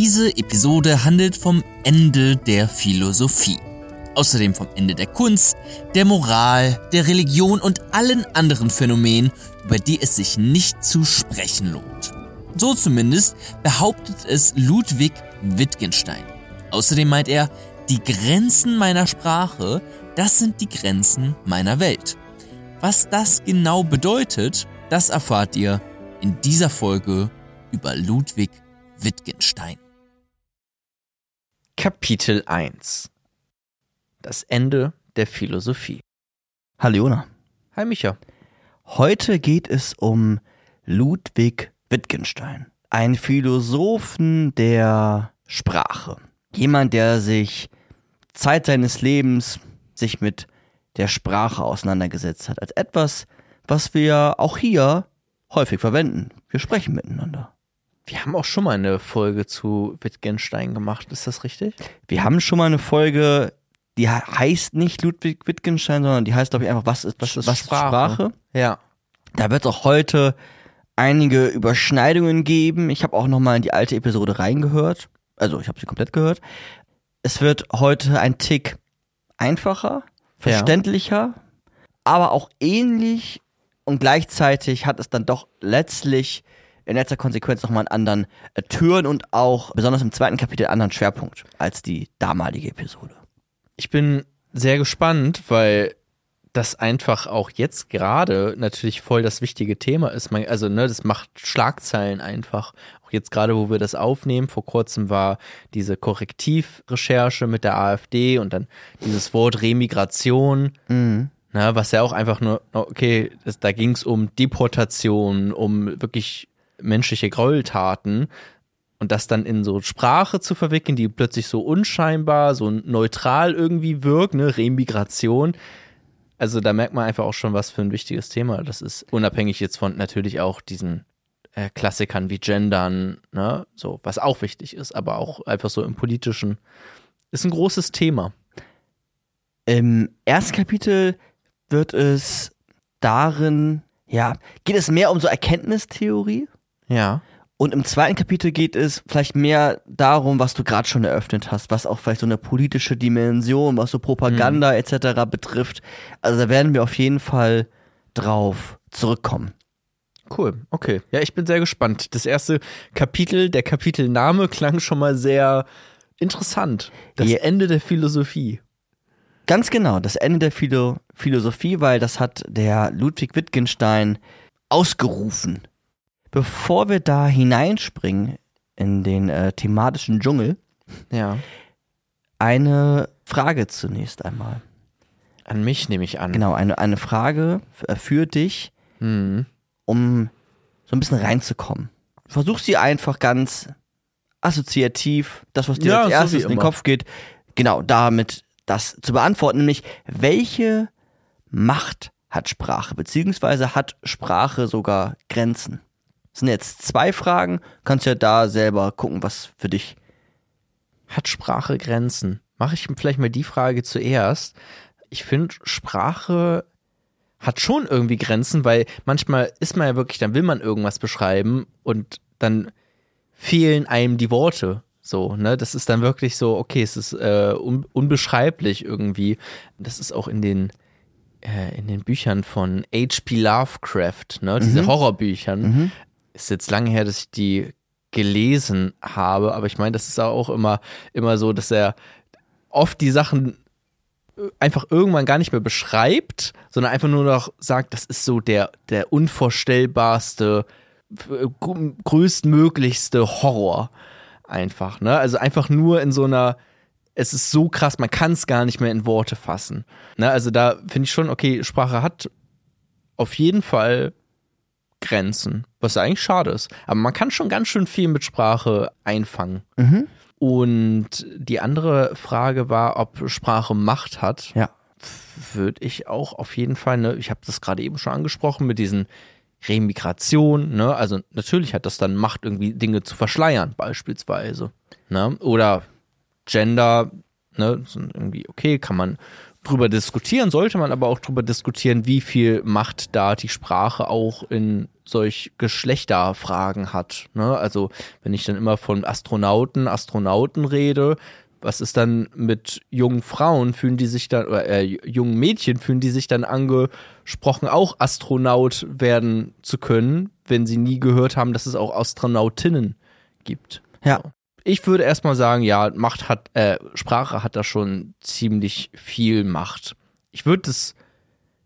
Diese Episode handelt vom Ende der Philosophie. Außerdem vom Ende der Kunst, der Moral, der Religion und allen anderen Phänomenen, über die es sich nicht zu sprechen lohnt. So zumindest behauptet es Ludwig Wittgenstein. Außerdem meint er, die Grenzen meiner Sprache, das sind die Grenzen meiner Welt. Was das genau bedeutet, das erfahrt ihr in dieser Folge über Ludwig Wittgenstein. Kapitel 1 Das Ende der Philosophie. Hallo Jona. Hi Micha. Heute geht es um Ludwig Wittgenstein, ein Philosophen der Sprache. Jemand, der sich Zeit seines Lebens sich mit der Sprache auseinandergesetzt hat, als etwas, was wir auch hier häufig verwenden. Wir sprechen miteinander. Wir haben auch schon mal eine Folge zu Wittgenstein gemacht, ist das richtig? Wir haben schon mal eine Folge, die heißt nicht Ludwig Wittgenstein, sondern die heißt, glaube ich, einfach, was ist, was, was ist Sprache? Sprache? Ja. Da wird es auch heute einige Überschneidungen geben. Ich habe auch noch mal in die alte Episode reingehört. Also, ich habe sie komplett gehört. Es wird heute ein Tick einfacher, verständlicher, ja. aber auch ähnlich und gleichzeitig hat es dann doch letztlich in letzter Konsequenz nochmal einen anderen äh, Türen und auch besonders im zweiten Kapitel einen anderen Schwerpunkt als die damalige Episode. Ich bin sehr gespannt, weil das einfach auch jetzt gerade natürlich voll das wichtige Thema ist. Man, also, ne, das macht Schlagzeilen einfach. Auch jetzt gerade, wo wir das aufnehmen, vor kurzem war diese Korrektivrecherche mit der AfD und dann dieses Wort Remigration. Mhm. Na, was ja auch einfach nur, okay, das, da ging es um Deportation, um wirklich menschliche Gräueltaten und das dann in so Sprache zu verwickeln, die plötzlich so unscheinbar, so neutral irgendwie wirkt, ne, Remigration. Also da merkt man einfach auch schon, was für ein wichtiges Thema das ist. Unabhängig jetzt von natürlich auch diesen äh, Klassikern wie Gendern, ne, so, was auch wichtig ist, aber auch einfach so im politischen, ist ein großes Thema. Im ersten Kapitel wird es darin, ja, geht es mehr um so Erkenntnistheorie? Ja. Und im zweiten Kapitel geht es vielleicht mehr darum, was du gerade schon eröffnet hast, was auch vielleicht so eine politische Dimension, was so Propaganda mhm. etc. betrifft. Also da werden wir auf jeden Fall drauf zurückkommen. Cool, okay. Ja, ich bin sehr gespannt. Das erste Kapitel, der Kapitelname klang schon mal sehr interessant. Das ja. Ende der Philosophie. Ganz genau, das Ende der Philo Philosophie, weil das hat der Ludwig Wittgenstein ausgerufen bevor wir da hineinspringen in den äh, thematischen Dschungel, ja. eine Frage zunächst einmal. An mich nehme ich an. Genau, eine, eine Frage für, für dich, mhm. um so ein bisschen reinzukommen. Versuch sie einfach ganz assoziativ, das, was dir ja, als erstes so in den Kopf geht, genau damit das zu beantworten, nämlich welche Macht hat Sprache, beziehungsweise hat Sprache sogar Grenzen? Das sind jetzt zwei Fragen. Kannst ja da selber gucken, was für dich. Hat Sprache Grenzen? Mache ich vielleicht mal die Frage zuerst. Ich finde, Sprache hat schon irgendwie Grenzen, weil manchmal ist man ja wirklich, dann will man irgendwas beschreiben und dann fehlen einem die Worte. So, ne, das ist dann wirklich so, okay, es ist äh, un unbeschreiblich irgendwie. Das ist auch in den äh, in den Büchern von H.P. Lovecraft, ne, diese mhm. Horrorbüchern, mhm ist jetzt lange her, dass ich die gelesen habe, aber ich meine, das ist auch immer, immer so, dass er oft die Sachen einfach irgendwann gar nicht mehr beschreibt, sondern einfach nur noch sagt, das ist so der, der unvorstellbarste, größtmöglichste Horror einfach, ne? Also einfach nur in so einer, es ist so krass, man kann es gar nicht mehr in Worte fassen. Ne? Also da finde ich schon, okay, Sprache hat auf jeden Fall Grenzen, was eigentlich schade ist. Aber man kann schon ganz schön viel mit Sprache einfangen. Mhm. Und die andere Frage war, ob Sprache Macht hat. Ja. Würde ich auch auf jeden Fall, ne, ich habe das gerade eben schon angesprochen mit diesen Remigration, ne? Also natürlich hat das dann Macht, irgendwie Dinge zu verschleiern, beispielsweise. Ne? Oder Gender, ne, sind irgendwie okay, kann man drüber diskutieren, sollte man aber auch drüber diskutieren, wie viel Macht da die Sprache auch in solch Geschlechterfragen hat. Ne? Also wenn ich dann immer von Astronauten, Astronauten rede, was ist dann mit jungen Frauen, fühlen die sich dann, oder äh, jungen Mädchen, fühlen die sich dann angesprochen, auch Astronaut werden zu können, wenn sie nie gehört haben, dass es auch Astronautinnen gibt. Ja. Ich würde erstmal sagen, ja, Macht hat, äh, Sprache hat da schon ziemlich viel Macht. Ich würde es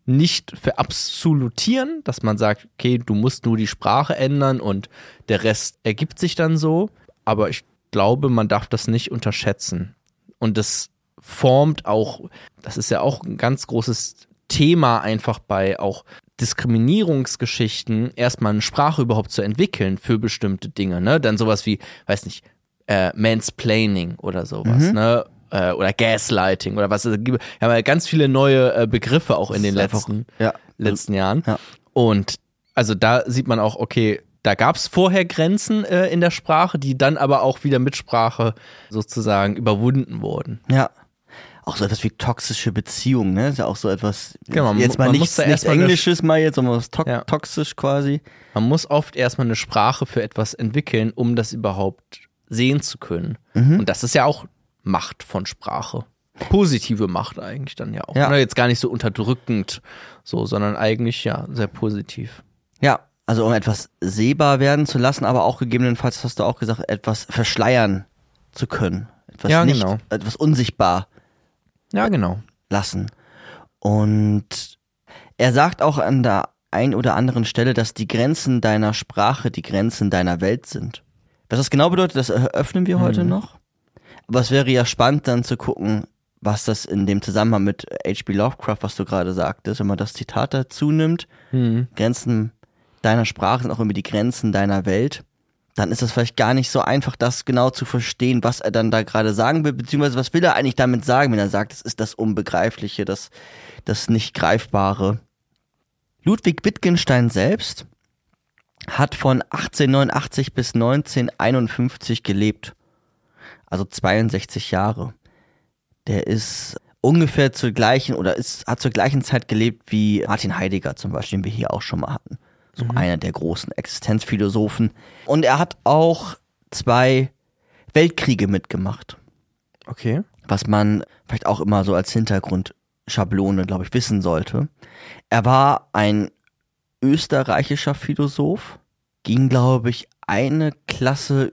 nicht verabsolutieren, dass man sagt, okay, du musst nur die Sprache ändern und der Rest ergibt sich dann so. Aber ich glaube, man darf das nicht unterschätzen. Und das formt auch, das ist ja auch ein ganz großes Thema einfach bei auch Diskriminierungsgeschichten, erstmal eine Sprache überhaupt zu entwickeln für bestimmte Dinge, ne? Dann sowas wie, weiß nicht, äh, Mansplaining oder sowas, Mhm. ne? Äh, oder Gaslighting oder was. Wir haben ja ganz viele neue äh, Begriffe auch in den letzten, Ja. letzten Jahren. Ja. Und also da sieht man auch, okay, da gab es vorher Grenzen äh, in der Sprache, die dann aber auch wieder mit Sprache sozusagen überwunden wurden. Ja. Auch so etwas wie toxische Beziehungen, ne? Ist ja auch so etwas. Genau, man jetzt mal man muss nichts, da nichts erstmal eine- Englisches mal jetzt, sondern was to Ja. toxisch quasi. Man muss oft erstmal eine Sprache für etwas entwickeln, um das überhaupt sehen zu können. Mhm. Und das ist ja auch Macht von Sprache. Positive Macht eigentlich dann ja auch. Ja. Ne? Jetzt gar nicht so unterdrückend, so, sondern eigentlich ja sehr positiv. Ja, also um etwas sehbar werden zu lassen, aber auch gegebenenfalls, hast du auch gesagt, etwas verschleiern zu können. Etwas Ja, nicht, genau. etwas unsichtbar Ja, genau. lassen. Und er sagt auch an der ein oder anderen Stelle, dass die Grenzen deiner Sprache die Grenzen deiner Welt sind. Was das genau bedeutet, das eröffnen wir heute noch. Aber es wäre ja spannend dann zu gucken, was das in dem Zusammenhang mit H.P. Lovecraft, was du gerade sagtest, wenn man das Zitat dazu nimmt, Hm. Grenzen deiner Sprache sind auch immer die Grenzen deiner Welt, dann ist es vielleicht gar nicht so einfach, das genau zu verstehen, was er dann da gerade sagen will, beziehungsweise was will er eigentlich damit sagen, wenn er sagt, es ist das Unbegreifliche, das, das nicht Greifbare. Ludwig Wittgenstein selbst hat von 1889 bis 1951 gelebt. Also 62 Jahre. Der ist ungefähr zur gleichen oder ist, hat zur gleichen Zeit gelebt wie Martin Heidegger zum Beispiel, den wir hier auch schon mal hatten. So einer der großen Existenzphilosophen. Und er hat auch zwei Weltkriege mitgemacht, Okay. was man vielleicht auch immer so als Hintergrundschablone, glaube ich, wissen sollte. Er war ein österreichischer Philosoph, ging, glaube ich, eine Klasse,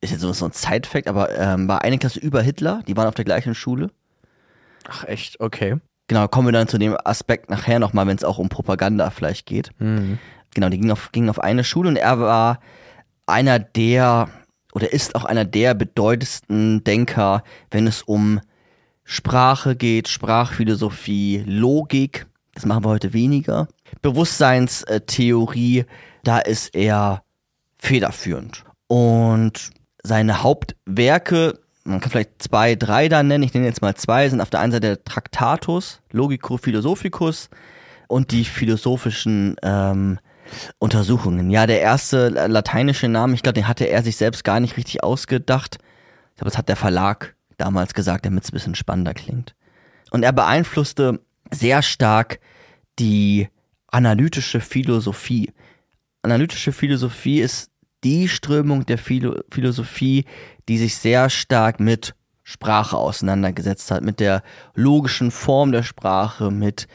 ist jetzt so ein Zeitfakt, aber ähm, war eine Klasse über Hitler, die waren auf der gleichen Schule. Ach, echt? Okay. Genau, kommen wir dann zu dem Aspekt nachher nochmal, wenn es auch um Propaganda vielleicht geht. Hm. Genau, die gingen auf, gingen auf eine Schule und er war einer der, oder ist auch einer der bedeutendsten Denker, wenn es um Sprache geht, Sprachphilosophie, Logik. Das machen wir heute weniger. Bewusstseinstheorie, da ist er federführend. Und seine Hauptwerke, man kann vielleicht zwei, drei da nennen, ich nenne jetzt mal zwei, sind auf der einen Seite der Tractatus, Logico Philosophicus und die philosophischen ähm, Untersuchungen. Ja, der erste lateinische Name, ich glaube, den hatte er sich selbst gar nicht richtig ausgedacht. Ich glaube, das hat der Verlag damals gesagt, damit es ein bisschen spannender klingt. Und er beeinflusste sehr stark die analytische Philosophie. Analytische Philosophie ist die Strömung der Philo Philosophie, die sich sehr stark mit Sprache auseinandergesetzt hat, mit der logischen Form der Sprache, mit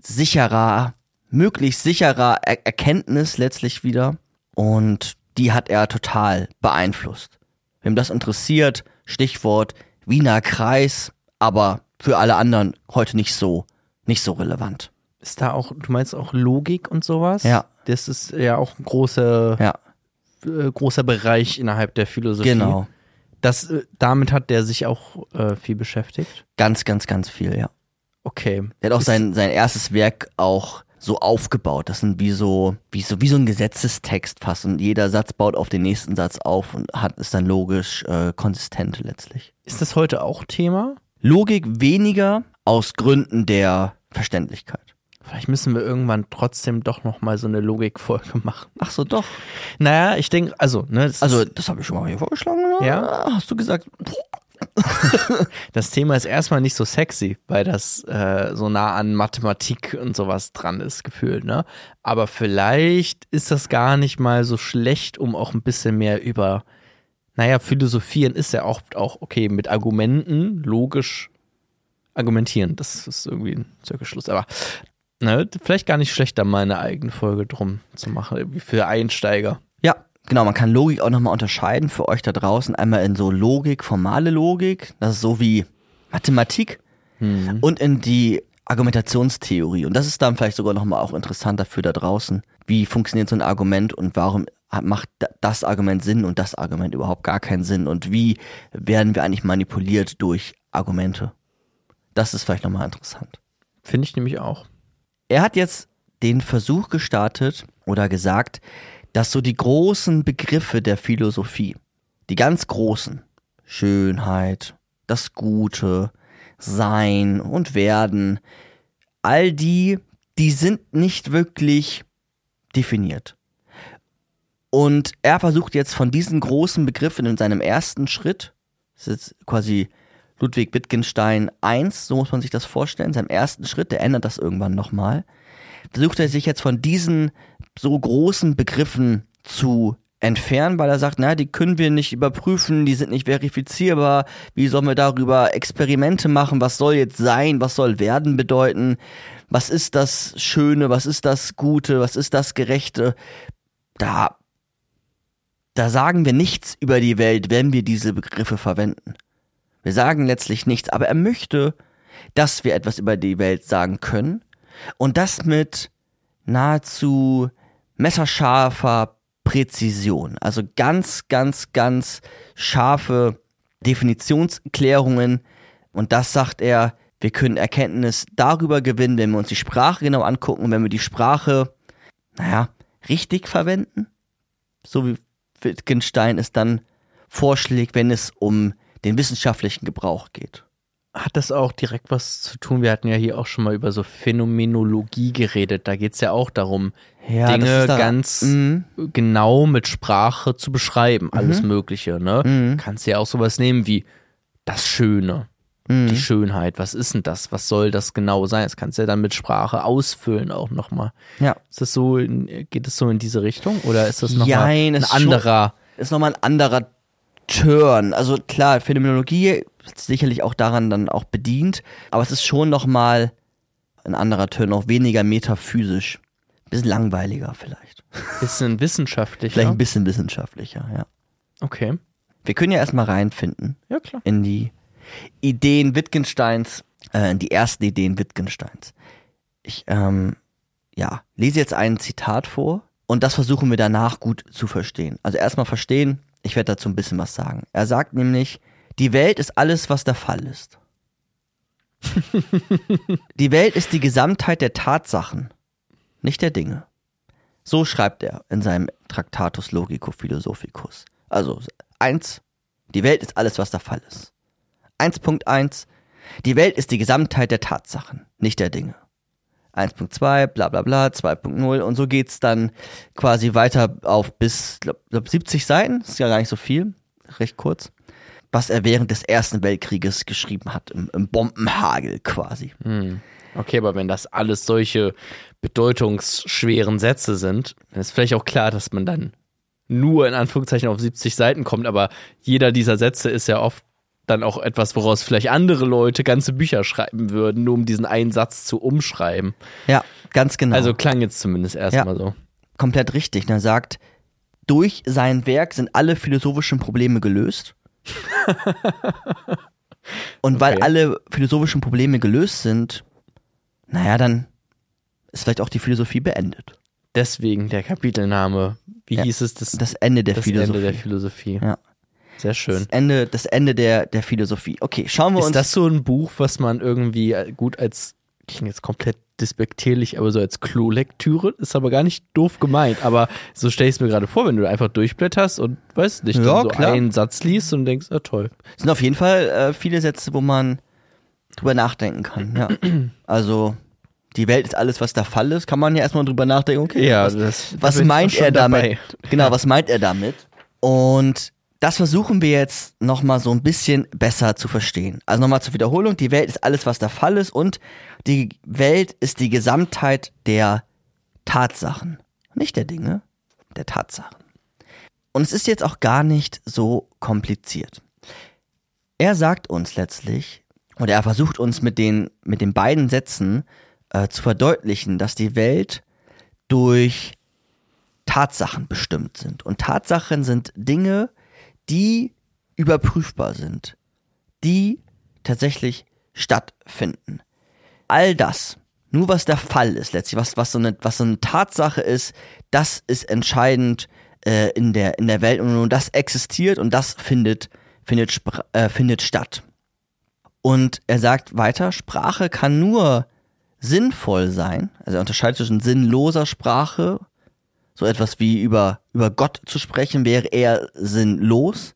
sicherer, möglichst sicherer er Erkenntnis letztlich wieder. Und die hat er total beeinflusst. Wem das interessiert, Stichwort Wiener Kreis, aber für alle anderen heute nicht so, nicht so relevant. Ist da auch, du meinst auch Logik und sowas? Ja. Das ist ja auch ein großer, Ja, äh, großer Bereich innerhalb der Philosophie. genau. Das, äh, damit hat der sich auch äh, viel beschäftigt. Ganz, ganz, ganz viel, ja. Okay. Er hat auch Ist- sein, sein erstes Werk auch so aufgebaut. Das sind wie so, wie so, wie so ein Gesetzestext fast. Und jeder Satz baut auf den nächsten Satz auf und hat, ist dann logisch äh, konsistent letztlich. Ist das heute auch Thema? Logik weniger aus Gründen der Verständlichkeit. Vielleicht müssen wir irgendwann trotzdem doch noch mal so eine Logikfolge machen. Ach so, doch. Naja, ich denke, also, ne, das, Also, das habe ich schon mal hier vorgeschlagen, oder? Ja. Hast du gesagt? das Thema ist erstmal nicht so sexy, weil das äh, so nah an Mathematik und sowas dran ist, gefühlt, ne? Aber vielleicht ist das gar nicht mal so schlecht, um auch ein bisschen mehr über, naja, philosophieren ist ja auch, auch okay, mit Argumenten, logisch argumentieren. Das ist irgendwie ein Zirkelschluss. Aber ne, vielleicht gar nicht schlecht, da mal eine eigene Folge drum zu machen, für Einsteiger. Ja, genau. Man kann Logik auch nochmal unterscheiden für euch da draußen. Einmal in so Logik, formale Logik, das ist so wie Mathematik und in die Argumentationstheorie. Und das ist dann vielleicht sogar nochmal auch interessanter für da draußen. Wie funktioniert so ein Argument und warum macht da- das Argument Sinn und das Argument überhaupt gar keinen Sinn? Und wie werden wir eigentlich manipuliert durch Argumente? Das ist vielleicht nochmal interessant. Finde ich nämlich auch. Er hat jetzt den Versuch gestartet oder gesagt, dass so die großen Begriffe der Philosophie, die ganz großen, Schönheit, das Gute, Sein und Werden, all die, die sind nicht wirklich definiert. Und er versucht jetzt von diesen großen Begriffen in seinem ersten Schritt, das ist jetzt quasi Ludwig Wittgenstein 1, so muss man sich das vorstellen, seinem ersten Schritt, der ändert das irgendwann nochmal, versucht er sich jetzt von diesen so großen Begriffen zu entfernen, weil er sagt, na, die können wir nicht überprüfen, die sind nicht verifizierbar, wie sollen wir darüber Experimente machen, was soll jetzt sein, was soll werden bedeuten, was ist das Schöne, was ist das Gute, was ist das Gerechte, da, da sagen wir nichts über die Welt, wenn wir diese Begriffe verwenden. Wir sagen letztlich nichts, aber er möchte, dass wir etwas über die Welt sagen können. Und das mit nahezu messerscharfer Präzision. Also ganz, ganz, ganz scharfe Definitionsklärungen. Und das sagt er, wir können Erkenntnis darüber gewinnen, wenn wir uns die Sprache genau angucken, wenn wir die Sprache, naja, richtig verwenden, so wie Wittgenstein es dann vorschlägt, wenn es um den wissenschaftlichen Gebrauch geht. Hat das auch direkt was zu tun? Wir hatten ja hier auch schon mal über so Phänomenologie geredet. Da geht es ja auch darum, Ja, Dinge da- ganz Mhm. genau mit Sprache zu beschreiben. Alles Mögliche, ne? Mhm. Kannst ja auch sowas nehmen wie das Schöne, Mhm. die Schönheit. Was ist denn das? Was soll das genau sein? Das kannst du ja dann mit Sprache ausfüllen auch nochmal. Ja. Ist das so, in, geht es so in diese Richtung? Oder ist das nochmal ein ist schon- anderer? ist nochmal ein anderer Turn. Also klar, Phänomenologie ist sicherlich auch daran dann auch bedient, aber es ist schon nochmal ein anderer Turn, auch weniger metaphysisch. Bisschen langweiliger vielleicht. Bisschen wissenschaftlicher? Vielleicht ein bisschen wissenschaftlicher, ja. Okay. Wir können ja erstmal reinfinden Ja, klar. in die Ideen Wittgensteins, äh, in die ersten Ideen Wittgensteins. Ich, ähm, ja, lese jetzt ein Zitat vor und das versuchen wir danach gut zu verstehen. Also erstmal verstehen, ich werde dazu ein bisschen was sagen. Er sagt nämlich, die Welt ist alles, was der Fall ist. die Welt ist die Gesamtheit der Tatsachen, nicht der Dinge. So schreibt er in seinem Tractatus Logico Philosophicus. Also eins, die Welt ist alles, was der Fall ist. 1.1, die Welt ist die Gesamtheit der Tatsachen, nicht der Dinge. 1.2, bla bla bla, 2.0 und so geht's dann quasi weiter auf bis glaub, glaub 70 Seiten, ist ja gar nicht so viel, recht kurz, was er während des Ersten Weltkrieges geschrieben hat, im, im Bombenhagel quasi. Hm. Okay, aber wenn das alles solche bedeutungsschweren Sätze sind, dann ist vielleicht auch klar, dass man dann nur in Anführungszeichen auf 70 Seiten kommt, aber jeder dieser Sätze ist ja oft dann auch etwas, woraus vielleicht andere Leute ganze Bücher schreiben würden, nur um diesen einen Satz zu umschreiben. Ja, ganz genau. Also klang jetzt zumindest erstmal so. komplett richtig. Er sagt, durch sein Werk sind alle philosophischen Probleme gelöst. Und weil Okay. alle philosophischen Probleme gelöst sind, naja, dann ist vielleicht auch die Philosophie beendet. Deswegen der Kapitelname. Wie Ja, hieß es? Das, Das Ende der das Philosophie. Ende der Philosophie. Ja. Sehr schön. Das Ende, das Ende der, der Philosophie. Okay, schauen wir Ist uns. das so ein Buch, was man irgendwie gut als klingt jetzt komplett despektierlich, aber so als Klolektüre ist aber gar nicht doof gemeint. Aber so stell ich es mir gerade vor, wenn du einfach durchblätterst und weißt nicht, Ja, so klar. einen Satz liest und denkst, ah toll. Es sind auf jeden Fall äh, viele Sätze, wo man drüber nachdenken kann. Ja. Also die Welt ist alles, was der Fall ist, kann man ja erstmal drüber nachdenken, okay, Ja, was, das, da was meint er damit? dabei. Genau, was meint er damit? Und das versuchen wir jetzt nochmal so ein bisschen besser zu verstehen. Also nochmal zur Wiederholung, die Welt ist alles, was der Fall ist und die Welt ist die Gesamtheit der Tatsachen. Nicht der Dinge, der Tatsachen. Und es ist jetzt auch gar nicht so kompliziert. Er sagt uns letztlich, oder er versucht uns mit den, mit den beiden Sätzen äh, zu verdeutlichen, dass die Welt durch Tatsachen bestimmt sind. Und Tatsachen sind Dinge, die überprüfbar sind, die tatsächlich stattfinden. All das, nur was der Fall ist letztlich, was, was, so, eine, was so eine Tatsache ist, das ist entscheidend äh, in, der, in der Welt und das existiert und das findet, findet, äh, findet statt. Und er sagt weiter, Sprache kann nur sinnvoll sein, also er unterscheidet zwischen sinnloser Sprache so etwas wie über, über Gott zu sprechen wäre eher sinnlos,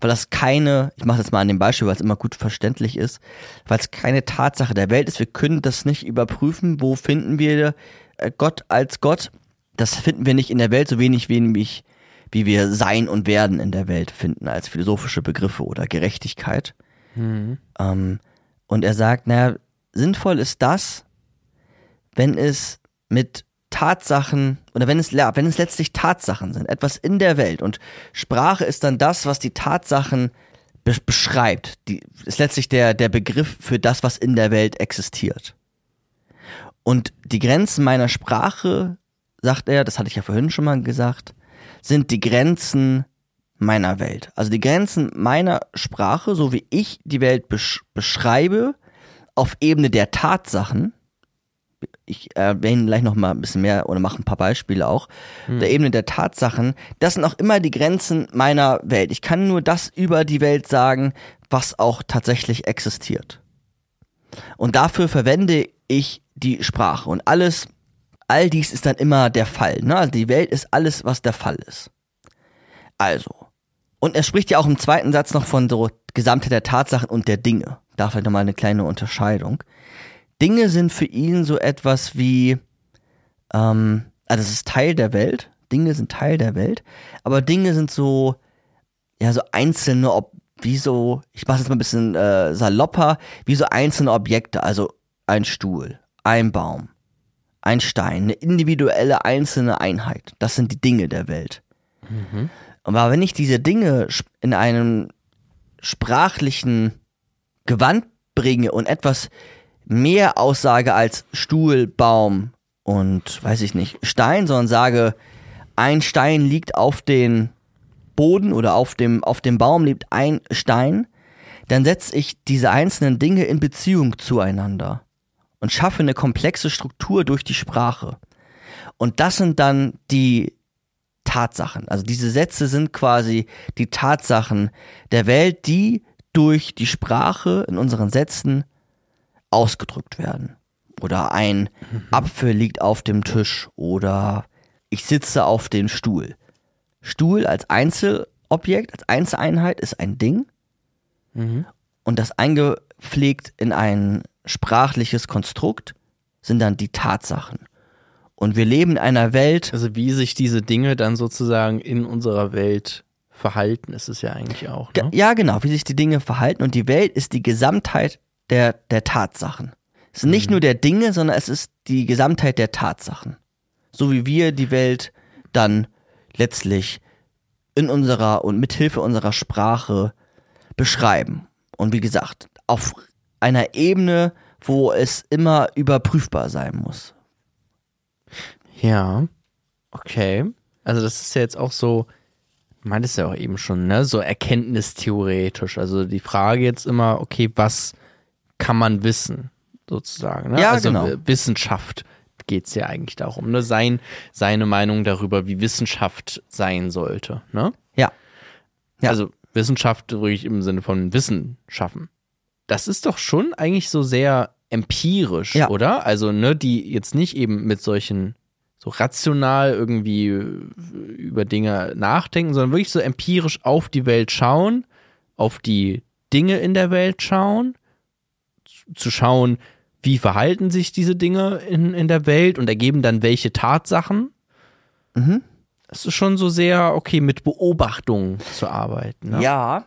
weil das keine, ich mache das mal an dem Beispiel, weil es immer gut verständlich ist, weil es keine Tatsache der Welt ist. Wir können das nicht überprüfen. Wo finden wir äh, Gott als Gott? Das finden wir nicht in der Welt, so wenig wenig wie wir Sein und Werden in der Welt finden als philosophische Begriffe oder Gerechtigkeit. Ähm, und er sagt, naja, sinnvoll ist das, wenn es mit Tatsachen oder wenn es wenn es letztlich Tatsachen sind, etwas in der Welt und Sprache ist dann das, was die Tatsachen be beschreibt. Die ist letztlich der der Begriff für das, was in der Welt existiert. Und die Grenzen meiner Sprache, sagt er, das hatte ich ja vorhin schon mal gesagt, sind die Grenzen meiner Welt. Also die Grenzen meiner Sprache, so wie ich die Welt besch beschreibe, auf Ebene der Tatsachen, ich erwähne gleich noch mal ein bisschen mehr oder mache ein paar Beispiele auch, der Ebene der Tatsachen, das sind auch immer die Grenzen meiner Welt. Ich kann nur das über die Welt sagen, was auch tatsächlich existiert. Und dafür verwende ich die Sprache und alles, all dies ist dann immer der Fall. Ne? Also die Welt ist alles, was der Fall ist. Also. Und er spricht ja auch im zweiten Satz noch von so Gesamtheit der Tatsachen und der Dinge. Da vielleicht nochmal eine kleine Unterscheidung. Dinge sind für ihn so etwas wie, ähm, also es ist Teil der Welt. Dinge sind Teil der Welt. Aber Dinge sind so, ja, so einzelne, ob, wie so, ich mache jetzt mal ein bisschen äh, salopper, wie so einzelne Objekte. Also ein Stuhl, ein Baum, ein Stein, eine individuelle einzelne Einheit. Das sind die Dinge der Welt. Aber wenn ich diese Dinge in einem sprachlichen Gewand bringe und etwas mehr aussage als Stuhl, Baum und weiß ich nicht, Stein, sondern sage, ein Stein liegt auf den Boden oder auf dem, auf dem Baum liegt ein Stein, dann setze ich diese einzelnen Dinge in Beziehung zueinander und schaffe eine komplexe Struktur durch die Sprache. Und das sind dann die Tatsachen. Also diese Sätze sind quasi die Tatsachen der Welt, die durch die Sprache in unseren Sätzen ausgedrückt werden. Oder ein Apfel liegt auf dem Tisch oder ich sitze auf dem Stuhl. Stuhl als Einzelobjekt, als Einzeleinheit ist ein Ding und das eingepflegt in ein sprachliches Konstrukt sind dann die Tatsachen. Und wir leben in einer Welt, Also wie sich diese Dinge dann sozusagen in unserer Welt verhalten, ist es ja eigentlich auch. Ne? Ja, genau, wie sich die Dinge verhalten. Und die Welt ist die Gesamtheit der, der Tatsachen. Es sind nicht nur der Dinge, sondern es ist die Gesamtheit der Tatsachen. So wie wir die Welt dann letztlich in unserer und mithilfe unserer Sprache beschreiben. Und wie gesagt, auf einer Ebene, wo es immer überprüfbar sein muss. Ja, okay. Also das ist ja jetzt auch so, du meintest ja auch eben schon, ne, so erkenntnistheoretisch. Also die Frage jetzt immer, okay, was kann man wissen, sozusagen. Ne? Ja, also genau. W- Wissenschaft geht's ja eigentlich darum, ne? Sein, seine Meinung darüber, wie Wissenschaft sein sollte, ne? Ja. Ja. Also Wissenschaft wirklich im Sinne von Wissen schaffen. Das ist doch schon eigentlich so sehr empirisch, Ja. oder? Also, ne, die jetzt nicht eben mit solchen so rational irgendwie äh, über Dinge nachdenken, sondern wirklich so empirisch auf die Welt schauen, auf die Dinge in der Welt schauen, zu- schauen, wie verhalten sich diese Dinge in, in der Welt und ergeben dann welche Tatsachen. Mhm. Es ist schon so sehr, okay, mit Beobachtungen zu arbeiten. Ne? Ja,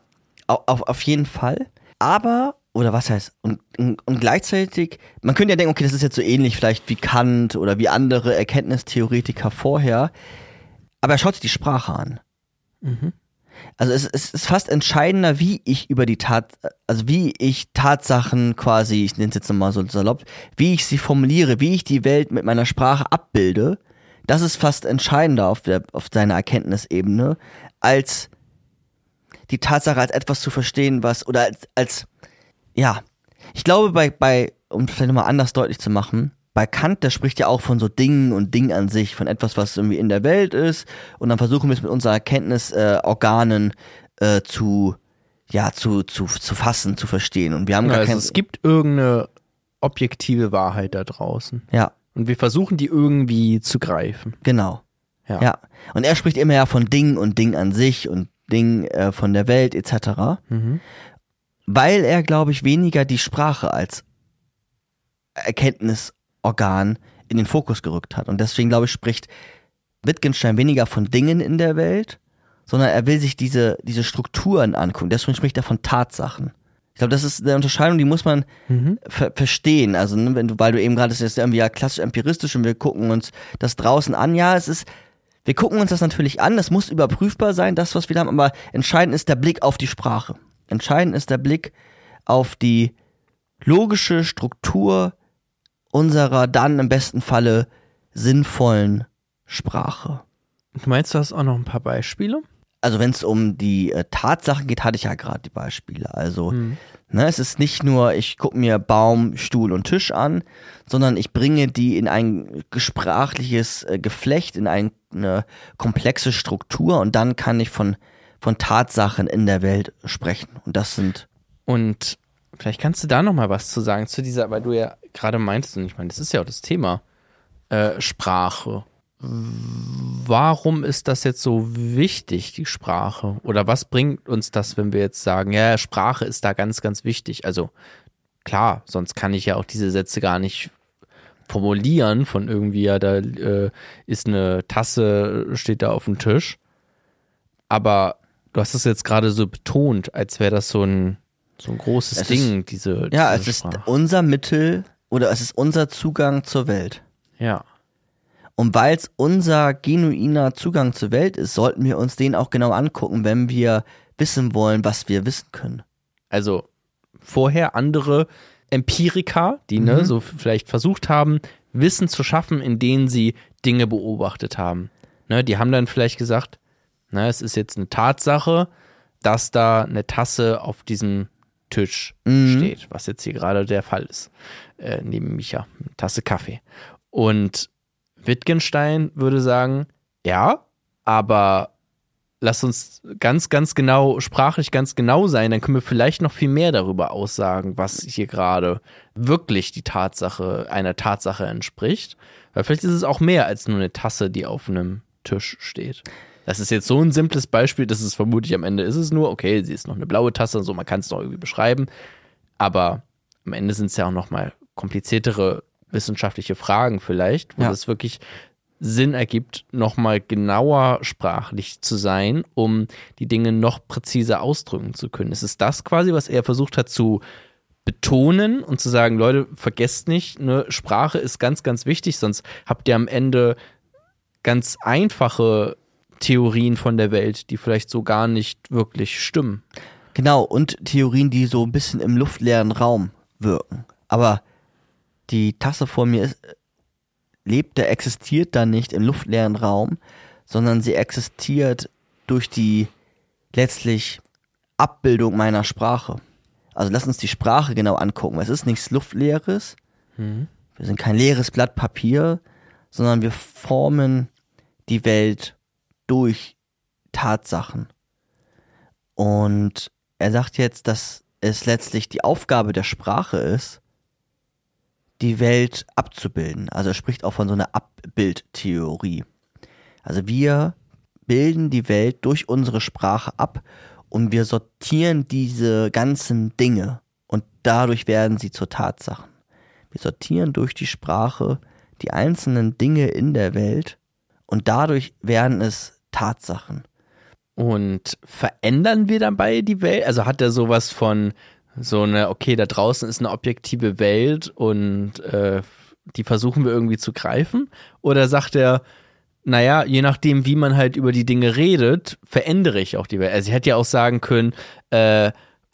au- auf, auf jeden Fall. Aber, oder was heißt, und, und gleichzeitig, man könnte ja denken, okay, das ist jetzt so ähnlich vielleicht wie Kant oder wie andere Erkenntnistheoretiker vorher. Aber er schaut sich die Sprache an. Also es, es ist fast entscheidender, wie ich über die Tat, also wie ich Tatsachen quasi, ich nenne es jetzt nochmal so salopp, wie ich sie formuliere, wie ich die Welt mit meiner Sprache abbilde, das ist fast entscheidender auf, der, auf seiner Erkenntnisebene, als die Tatsache als etwas zu verstehen, was, oder als, als ja, ich glaube bei, bei, um es vielleicht nochmal anders deutlich zu machen, bei Kant, der spricht ja auch von so Dingen und Dingen an sich, von etwas, was irgendwie in der Welt ist, und dann versuchen wir es mit unseren Erkenntnisorganen äh, Organen, äh, zu, ja, zu, zu, zu fassen, zu verstehen. Und wir haben Ja, gar also kein, es gibt irgendeine objektive Wahrheit da draußen. ja, Und wir versuchen die irgendwie zu greifen. genau. Ja. Ja. Und er spricht immer ja von Ding und Ding an sich und Ding äh, von der Welt etc. Mhm. weil er, glaube ich, weniger die Sprache als Erkenntnisorgan in den Fokus gerückt hat. Und deswegen, glaube ich, spricht Wittgenstein weniger von Dingen in der Welt, sondern er will sich diese, diese Strukturen angucken. Deswegen spricht er von Tatsachen. Ich glaube, das ist eine Unterscheidung, die muss man ver verstehen. Also, ne, wenn du, weil du eben gerade, ist irgendwie ja klassisch empiristisch und wir gucken uns das draußen an. Ja, es ist, wir gucken uns das natürlich an, das muss überprüfbar sein, das, was wir da haben, aber entscheidend ist der Blick auf die Sprache. Entscheidend ist der Blick auf die logische Struktur unserer dann im besten Falle sinnvollen Sprache. Du meinst, du hast auch noch ein paar Beispiele? Also wenn es um die äh, Tatsachen geht, hatte ich ja gerade die Beispiele. Also Hm. ne, es ist nicht nur, ich gucke mir Baum, Stuhl und Tisch an, sondern ich bringe die in ein gesprachliches äh, Geflecht, in ein, eine komplexe Struktur und dann kann ich von, von Tatsachen in der Welt sprechen. Und das sind Und vielleicht kannst du da noch mal was zu sagen zu dieser, weil du ja gerade meinst, und ich meine, das ist ja auch das Thema, äh, Sprache. Warum ist das jetzt so wichtig, die Sprache? Oder was bringt uns das, wenn wir jetzt sagen, ja, Sprache ist da ganz, ganz wichtig? Also klar, sonst kann ich ja auch diese Sätze gar nicht formulieren von irgendwie, ja, da äh, ist eine Tasse, steht da auf dem Tisch. Aber du hast es jetzt gerade so betont, als wäre das so ein, so ein großes Es Ding, diese, Ja, diese es ist Sprache. unser Mittel oder es ist unser Zugang zur Welt. Ja. Und weil es unser genuiner Zugang zur Welt ist, sollten wir uns den auch genau angucken, wenn wir wissen wollen, was wir wissen können. Also vorher andere Empiriker, die Mhm. ne, so vielleicht versucht haben, Wissen zu schaffen, in denen sie Dinge beobachtet haben. Ne, die haben dann vielleicht gesagt, na, es ist jetzt eine Tatsache, dass da eine Tasse auf diesem Tisch Mhm. steht, was jetzt hier gerade der Fall ist. Äh, neben Micha, eine Tasse Kaffee. Und Wittgenstein würde sagen, ja, aber lass uns ganz, ganz genau, sprachlich ganz genau sein, dann können wir vielleicht noch viel mehr darüber aussagen, was hier gerade wirklich die Tatsache, einer Tatsache entspricht. Weil vielleicht ist es auch mehr als nur eine Tasse, die auf einem Tisch steht. Das ist jetzt so ein simples Beispiel, dass es vermutlich am Ende ist es nur, okay, sie ist noch eine blaue Tasse und so, man kann es noch irgendwie beschreiben. Aber am Ende sind es ja auch noch mal kompliziertere wissenschaftliche Fragen vielleicht, wo Ja. es wirklich Sinn ergibt, nochmal genauer sprachlich zu sein, um die Dinge noch präziser ausdrücken zu können. Es ist das quasi, was er versucht hat zu betonen und zu sagen, Leute, vergesst nicht, ne, Sprache ist ganz, ganz wichtig, sonst habt ihr am Ende ganz einfache Theorien von der Welt, die vielleicht so gar nicht wirklich stimmen. Genau, und Theorien, die so ein bisschen im luftleeren Raum wirken. Aber die Tasse vor mir ist, lebt, der existiert da nicht im luftleeren Raum, sondern sie existiert durch die letztlich Abbildung meiner Sprache. Also lass uns die Sprache genau angucken. Es ist nichts Luftleeres. Wir sind kein leeres Blatt Papier, sondern wir formen die Welt durch Tatsachen. Und er sagt jetzt, dass es letztlich die Aufgabe der Sprache ist, die Welt abzubilden. Also er spricht auch von so einer Abbildtheorie. Also wir bilden die Welt durch unsere Sprache ab und wir sortieren diese ganzen Dinge und dadurch werden sie zur Tatsachen. Wir sortieren durch die Sprache die einzelnen Dinge in der Welt und dadurch werden es Tatsachen. Und verändern wir dabei die Welt? Also hat er sowas von so eine, okay, da draußen ist eine objektive Welt und äh, die versuchen wir irgendwie zu greifen? Oder sagt er, naja, je nachdem, wie man halt über die Dinge redet, verändere ich auch die Welt. Also, sie hätte ja auch sagen können, äh,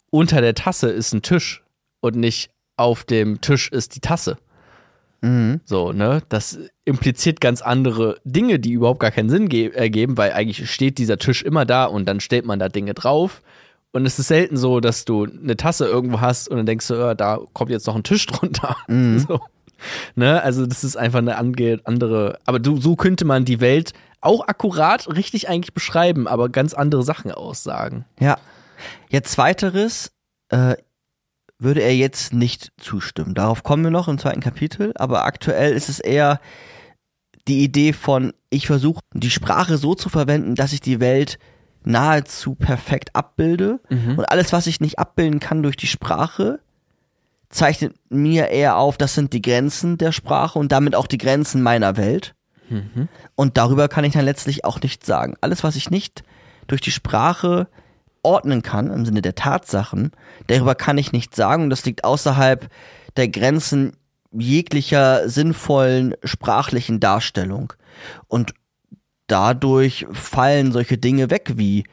unter der Tasse ist ein Tisch und nicht auf dem Tisch ist die Tasse. Mhm. So, ne? Das impliziert ganz andere Dinge, die überhaupt gar keinen Sinn ergeben, weil eigentlich steht dieser Tisch immer da und dann stellt man da Dinge drauf. Und es ist selten so, dass du eine Tasse irgendwo hast und dann denkst du, oh, da kommt jetzt noch ein Tisch drunter. Mhm. So. Ne? Also, das ist einfach eine andere. Aber du, so könnte man die Welt auch akkurat richtig eigentlich beschreiben, aber ganz andere Sachen aussagen. Ja. Jetzt weiteres, äh, würde er jetzt nicht zustimmen. Darauf kommen wir noch im zweiten Kapitel, aber aktuell ist es eher die Idee von, ich versuche die Sprache so zu verwenden, dass ich die Welt nahezu perfekt abbilde Mhm. und alles, was ich nicht abbilden kann durch die Sprache, zeichnet mir eher auf, das sind die Grenzen der Sprache und damit auch die Grenzen meiner Welt. Mhm. Und darüber kann ich dann letztlich auch nichts sagen. Alles, was ich nicht durch die Sprache ordnen kann, im Sinne der Tatsachen, darüber kann ich nichts sagen das liegt außerhalb der Grenzen jeglicher sinnvollen sprachlichen Darstellung. Und dadurch fallen solche Dinge weg wie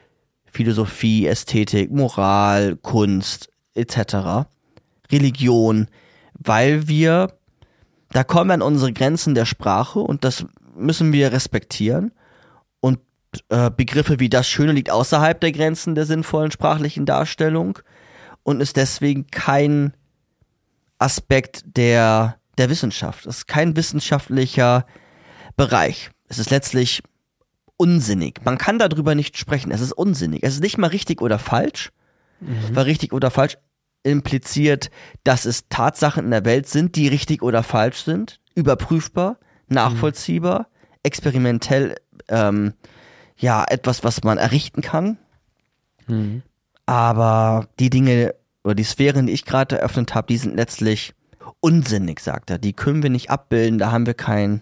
Philosophie, Ästhetik, Moral, Kunst etc., Religion, weil wir, da kommen wir an unsere Grenzen der Sprache und das müssen wir respektieren. Äh, Begriffe wie das Schöne liegt außerhalb der Grenzen der sinnvollen sprachlichen Darstellung und ist deswegen kein Aspekt der, der Wissenschaft. Es ist kein wissenschaftlicher Bereich. Es ist letztlich unsinnig. Man kann darüber nicht sprechen. Es ist unsinnig. Es ist nicht mal richtig oder falsch, weil richtig oder falsch impliziert, dass es Tatsachen in der Welt sind, die richtig oder falsch sind, überprüfbar, nachvollziehbar, experimentell, ähm, ja, etwas, was man errichten kann. Mhm. Aber die Dinge oder die Sphären, die ich gerade eröffnet habe, die sind letztlich unsinnig, sagt er. Die können wir nicht abbilden, da haben wir kein.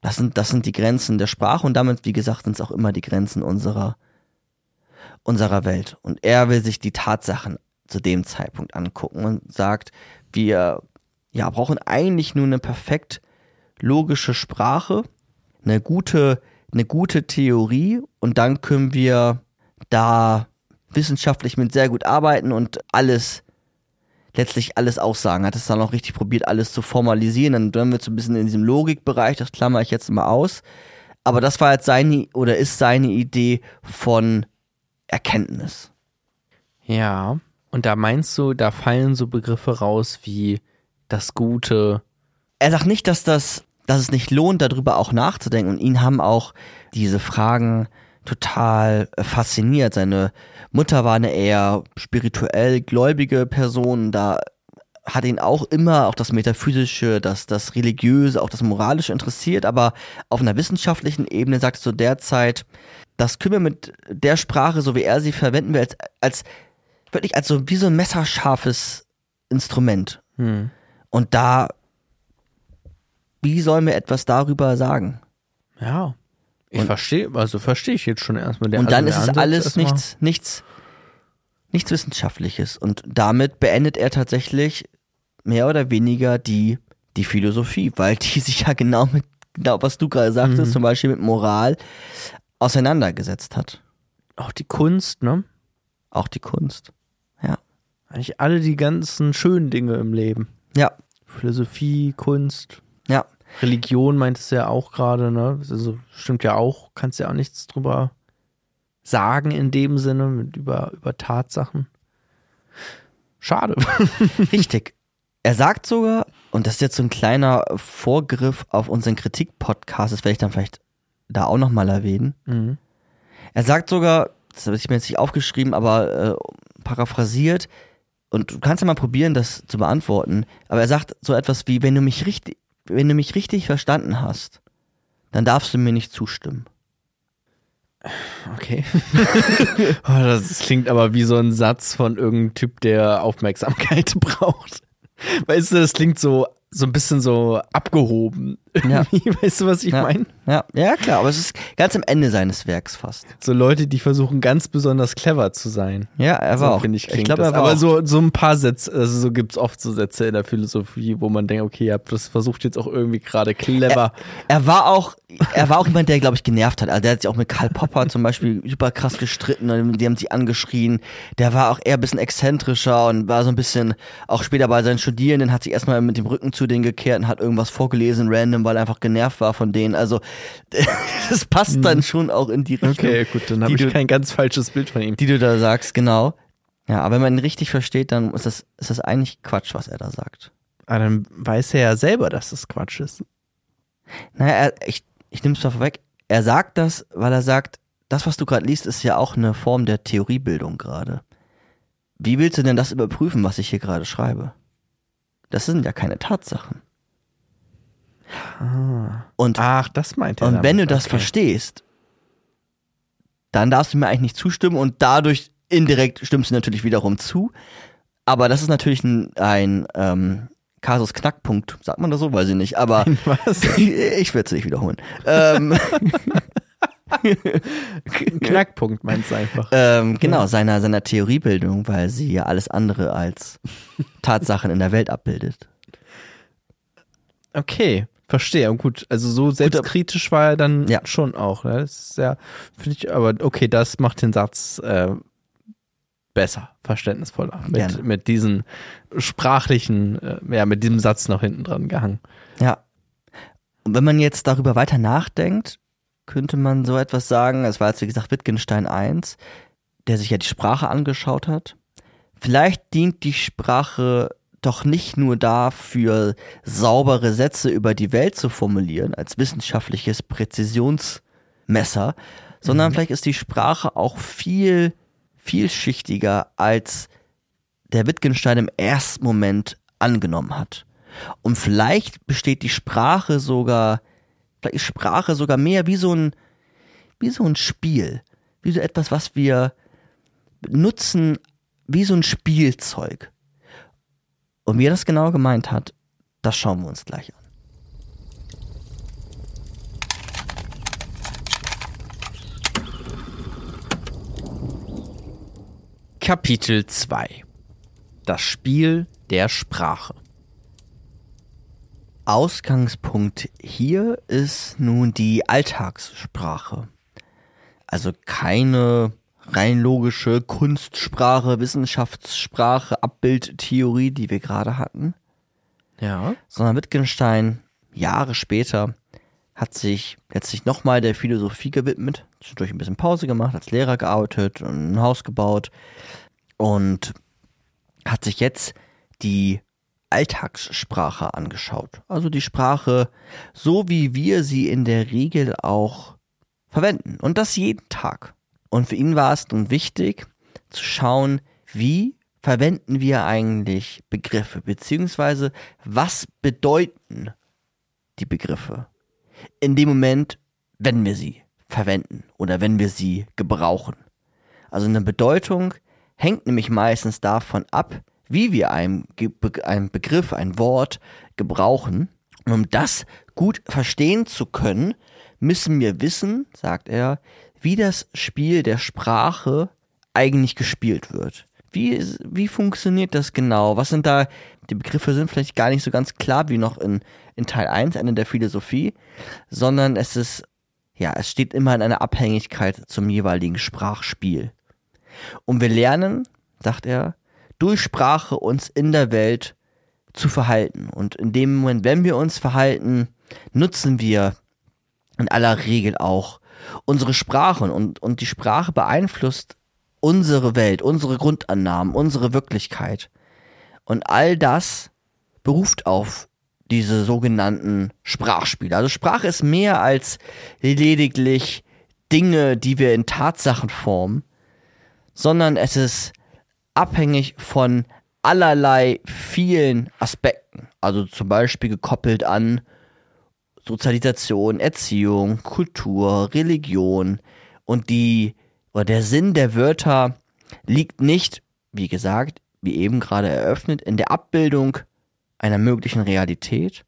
Das sind, das sind die Grenzen der Sprache und damit, wie gesagt, sind es auch immer die Grenzen unserer, unserer Welt. Und er will sich die Tatsachen zu dem Zeitpunkt angucken und sagt, wir ja, brauchen eigentlich nur eine perfekt logische Sprache, eine gute, eine gute Theorie und dann können wir da wissenschaftlich mit sehr gut arbeiten und alles, letztlich alles aussagen. Hat es dann auch richtig probiert, alles zu formalisieren. Dann werden wir so ein bisschen in diesem Logikbereich, das klammer ich jetzt mal aus. Aber das war jetzt seine oder ist seine Idee von Erkenntnis. Ja. Und da meinst du, da fallen so Begriffe raus wie das Gute. Er sagt nicht, dass das, dass es nicht lohnt, darüber auch nachzudenken. Und ihn haben auch diese Fragen total äh, fasziniert. Seine Mutter war eine eher spirituell gläubige Person. Da hat ihn auch immer auch das Metaphysische, das, das Religiöse, auch das Moralische interessiert. Aber auf einer wissenschaftlichen Ebene sagst du derzeit, das können wir mit der Sprache, so wie er sie verwenden will, als, als wirklich als so wie so ein messerscharfes Instrument. Hm. Und da, wie sollen wir etwas darüber sagen? Ja. Ich verstehe, also verstehe ich jetzt schon erstmal der Und dann ist also es der Ansatz alles nichts, nichts, nichts Wissenschaftliches. Und damit beendet er tatsächlich mehr oder weniger die, die Philosophie, weil die sich ja genau mit, genau was du gerade sagtest, Mhm. zum Beispiel mit Moral auseinandergesetzt hat. Auch die Kunst, ne? Auch die Kunst. Ja. Eigentlich alle die ganzen schönen Dinge im Leben. Ja. Philosophie, Kunst, Ja. Religion meintest du ja auch gerade, ne? Also stimmt ja auch, kannst ja auch nichts drüber sagen in dem Sinne, mit über, über Tatsachen. Schade. Richtig. Er sagt sogar, und das ist jetzt so ein kleiner Vorgriff auf unseren Kritik-Podcast, das werde ich dann vielleicht da auch nochmal erwähnen. mhm. Er sagt sogar, das habe ich mir jetzt nicht aufgeschrieben, aber äh, paraphrasiert, und du kannst ja mal probieren, das zu beantworten, aber er sagt so etwas wie, wenn du mich richtig, wenn du mich richtig verstanden hast, dann darfst du mir nicht zustimmen. Okay. oh, das klingt aber wie so ein Satz von irgendeinem Typ, der Aufmerksamkeit braucht. Weißt du, das klingt so so ein bisschen so abgehoben. Ja. Weißt du, was ich ja. meine? Ja, ja, klar, aber es ist ganz am Ende seines Werks fast. So Leute, die versuchen ganz besonders clever zu sein. Ja, er so, war auch. Finde ich, ich glaube, er war Aber auch. so, so ein paar Sätze, also so gibt's oft so Sätze in der Philosophie, wo man denkt, okay, ihr habt das versucht jetzt auch irgendwie gerade clever. Er war auch, er war auch jemand, der, glaube ich, genervt hat. Also der hat sich auch mit Karl Popper zum Beispiel super krass gestritten und die haben sich angeschrien. Der war auch eher ein bisschen exzentrischer und war so ein bisschen, auch später bei seinen Studierenden hat sich erstmal mit dem Rücken zu denen gekehrt und hat irgendwas vorgelesen, random, weil er einfach genervt war von denen. Also das passt dann schon auch in die Richtung, Mhm. Okay, gut, dann habe ich du- kein ganz falsches Bild von ihm. die du da sagst, genau. Ja, aber wenn man ihn richtig versteht, dann ist das, ist das eigentlich Quatsch, was er da sagt. Aber Ah, dann weiß er ja selber, dass das Quatsch ist. Naja, er, ich, ich nehme es mal vorweg. Er sagt das, weil er sagt, das, was du gerade liest, ist ja auch eine Form der Theoriebildung gerade. Wie willst du denn das überprüfen, was ich hier gerade schreibe? Das sind ja keine Tatsachen. Und, Ach, das meint er. und wenn du das Okay. verstehst, dann darfst du mir eigentlich nicht zustimmen und dadurch indirekt stimmst du natürlich wiederum zu. Aber das ist natürlich ein, ein ähm, Kasus Knackpunkt, sagt man das so, weiß ich nicht, aber ich werde es nicht wiederholen. Ähm, Knackpunkt meinst du einfach. ähm, genau, seiner, seiner Theoriebildung, weil sie ja alles andere als Tatsachen in der Welt abbildet. Okay, verstehe. Und gut, also so selbstkritisch war er dann Ja. schon auch. Ne? Das ist ja, finde ich, aber okay, das macht den Satz äh, besser, verständnisvoller. Mit, Gerne. mit diesen sprachlichen, äh, ja, mit diesem Satz noch hinten dran gehangen. Ja. Und wenn man jetzt darüber weiter nachdenkt, könnte man so etwas sagen, es war jetzt wie gesagt Wittgenstein I, der sich ja die Sprache angeschaut hat. Vielleicht dient die Sprache doch nicht nur dafür, saubere Sätze über die Welt zu formulieren, als wissenschaftliches Präzisionsmesser, sondern vielleicht ist die Sprache auch viel vielschichtiger, als der Wittgenstein im ersten Moment angenommen hat. Und vielleicht besteht die Sprache sogar, vielleicht Sprache sogar mehr wie so ein, wie so ein Spiel, wie so etwas, was wir nutzen, wie so ein Spielzeug. Und wie er das genau gemeint hat, das schauen wir uns gleich an. Kapitel 2 Das Spiel der Sprache. Ausgangspunkt hier ist nun die Alltagssprache. Also keine rein logische Kunstsprache, Wissenschaftssprache, Abbildtheorie, die wir gerade hatten, Ja. sondern Wittgenstein Jahre später hat sich letztlich nochmal der Philosophie gewidmet, zwischendurch ein bisschen Pause gemacht, als Lehrer gearbeitet und ein Haus gebaut und hat sich jetzt die Alltagssprache angeschaut. Also die Sprache, so wie wir sie in der Regel auch verwenden. Und das jeden Tag. Und für ihn war es nun wichtig zu schauen, wie verwenden wir eigentlich Begriffe, beziehungsweise was bedeuten die Begriffe in dem Moment, wenn wir sie verwenden oder wenn wir sie gebrauchen. Also eine Bedeutung hängt nämlich meistens davon ab, wie wir einen, einen Begriff, ein Wort gebrauchen. Und um das gut verstehen zu können, müssen wir wissen, sagt er, wie das Spiel der Sprache eigentlich gespielt wird. Wie, wie funktioniert das genau? Was sind da, die Begriffe sind vielleicht gar nicht so ganz klar wie noch in, in Teil 1, Ende der Philosophie, sondern es ist, ja, es steht immer in einer Abhängigkeit zum jeweiligen Sprachspiel. Und wir lernen, sagt er, durch Sprache uns in der Welt zu verhalten. Und in dem Moment, wenn wir uns verhalten, nutzen wir in aller Regel auch unsere Sprachen und, und die Sprache beeinflusst unsere Welt, unsere Grundannahmen, unsere Wirklichkeit. Und all das beruft auf diese sogenannten Sprachspiele. Also Sprache ist mehr als lediglich Dinge, die wir in Tatsachen formen, sondern es ist abhängig von allerlei vielen Aspekten. Also zum Beispiel gekoppelt an Sozialisation, Erziehung, Kultur, Religion und die oder der Sinn der Wörter liegt nicht, wie gesagt, wie eben gerade eröffnet, in der Abbildung einer möglichen Realität,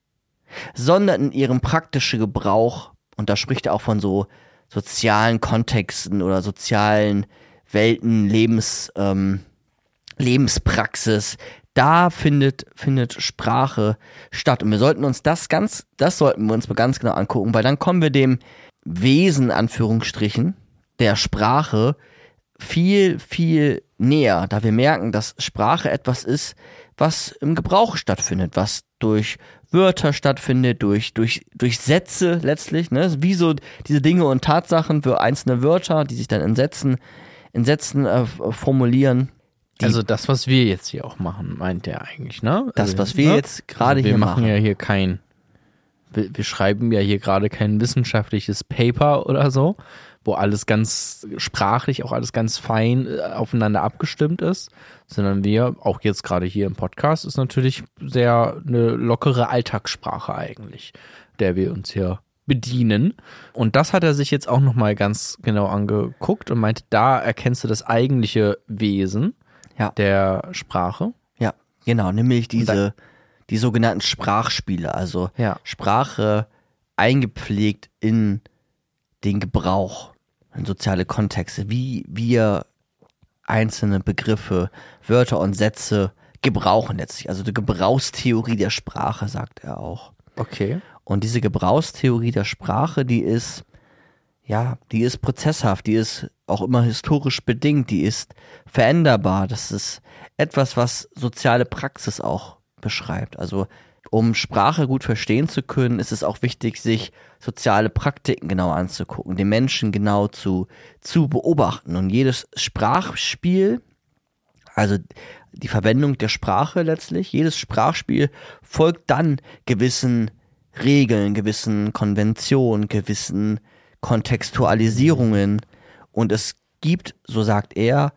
sondern in ihrem praktischen Gebrauch, und da spricht er auch von so sozialen Kontexten oder sozialen Welten, Lebens, ähm, Lebenspraxis, da findet, findet Sprache statt. Und wir sollten uns das ganz, das sollten wir uns mal ganz genau angucken, weil dann kommen wir dem Wesen, Anführungsstrichen, der Sprache viel, viel näher, da wir merken, dass Sprache etwas ist, was im Gebrauch stattfindet, was durch Wörter stattfindet, durch, durch, durch Sätze letztlich, ne? Wie so diese Dinge und Tatsachen für einzelne Wörter, die sich dann in Sätzen, in Sätzen äh, formulieren. Also das, was wir jetzt hier auch machen, meint der eigentlich, ne? Das, also, was wir ne? jetzt gerade also wir hier machen. machen. ja hier kein, wir, wir schreiben ja hier gerade kein wissenschaftliches Paper oder so, wo alles ganz sprachlich, auch alles ganz fein äh, aufeinander abgestimmt ist, sondern wir, auch jetzt gerade hier im Podcast, ist natürlich sehr eine lockere Alltagssprache eigentlich, der wir uns hier bedienen. Und das hat er sich jetzt auch nochmal ganz genau angeguckt und meinte, da erkennst du das eigentliche Wesen Ja. der Sprache. Ja, genau, nämlich diese, die sogenannten Sprachspiele, also Ja. Sprache eingepflegt in den Gebrauch, in soziale Kontexte, wie wir einzelne Begriffe, Wörter und Sätze gebrauchen letztlich. Also die Gebrauchstheorie der Sprache, sagt er auch. Okay. Und diese Gebrauchstheorie der Sprache, die ist, ja, die ist prozesshaft, die ist auch immer historisch bedingt, die ist veränderbar. Das ist etwas, was soziale Praxis auch beschreibt. Also um Sprache gut verstehen zu können, ist es auch wichtig, sich soziale Praktiken genau anzugucken, den Menschen genau zu, zu beobachten. Und jedes Sprachspiel, also die Verwendung der Sprache letztlich, jedes Sprachspiel folgt dann gewissen Regeln, gewissen Konventionen, gewissen Kontextualisierungen. Und es gibt, so sagt er,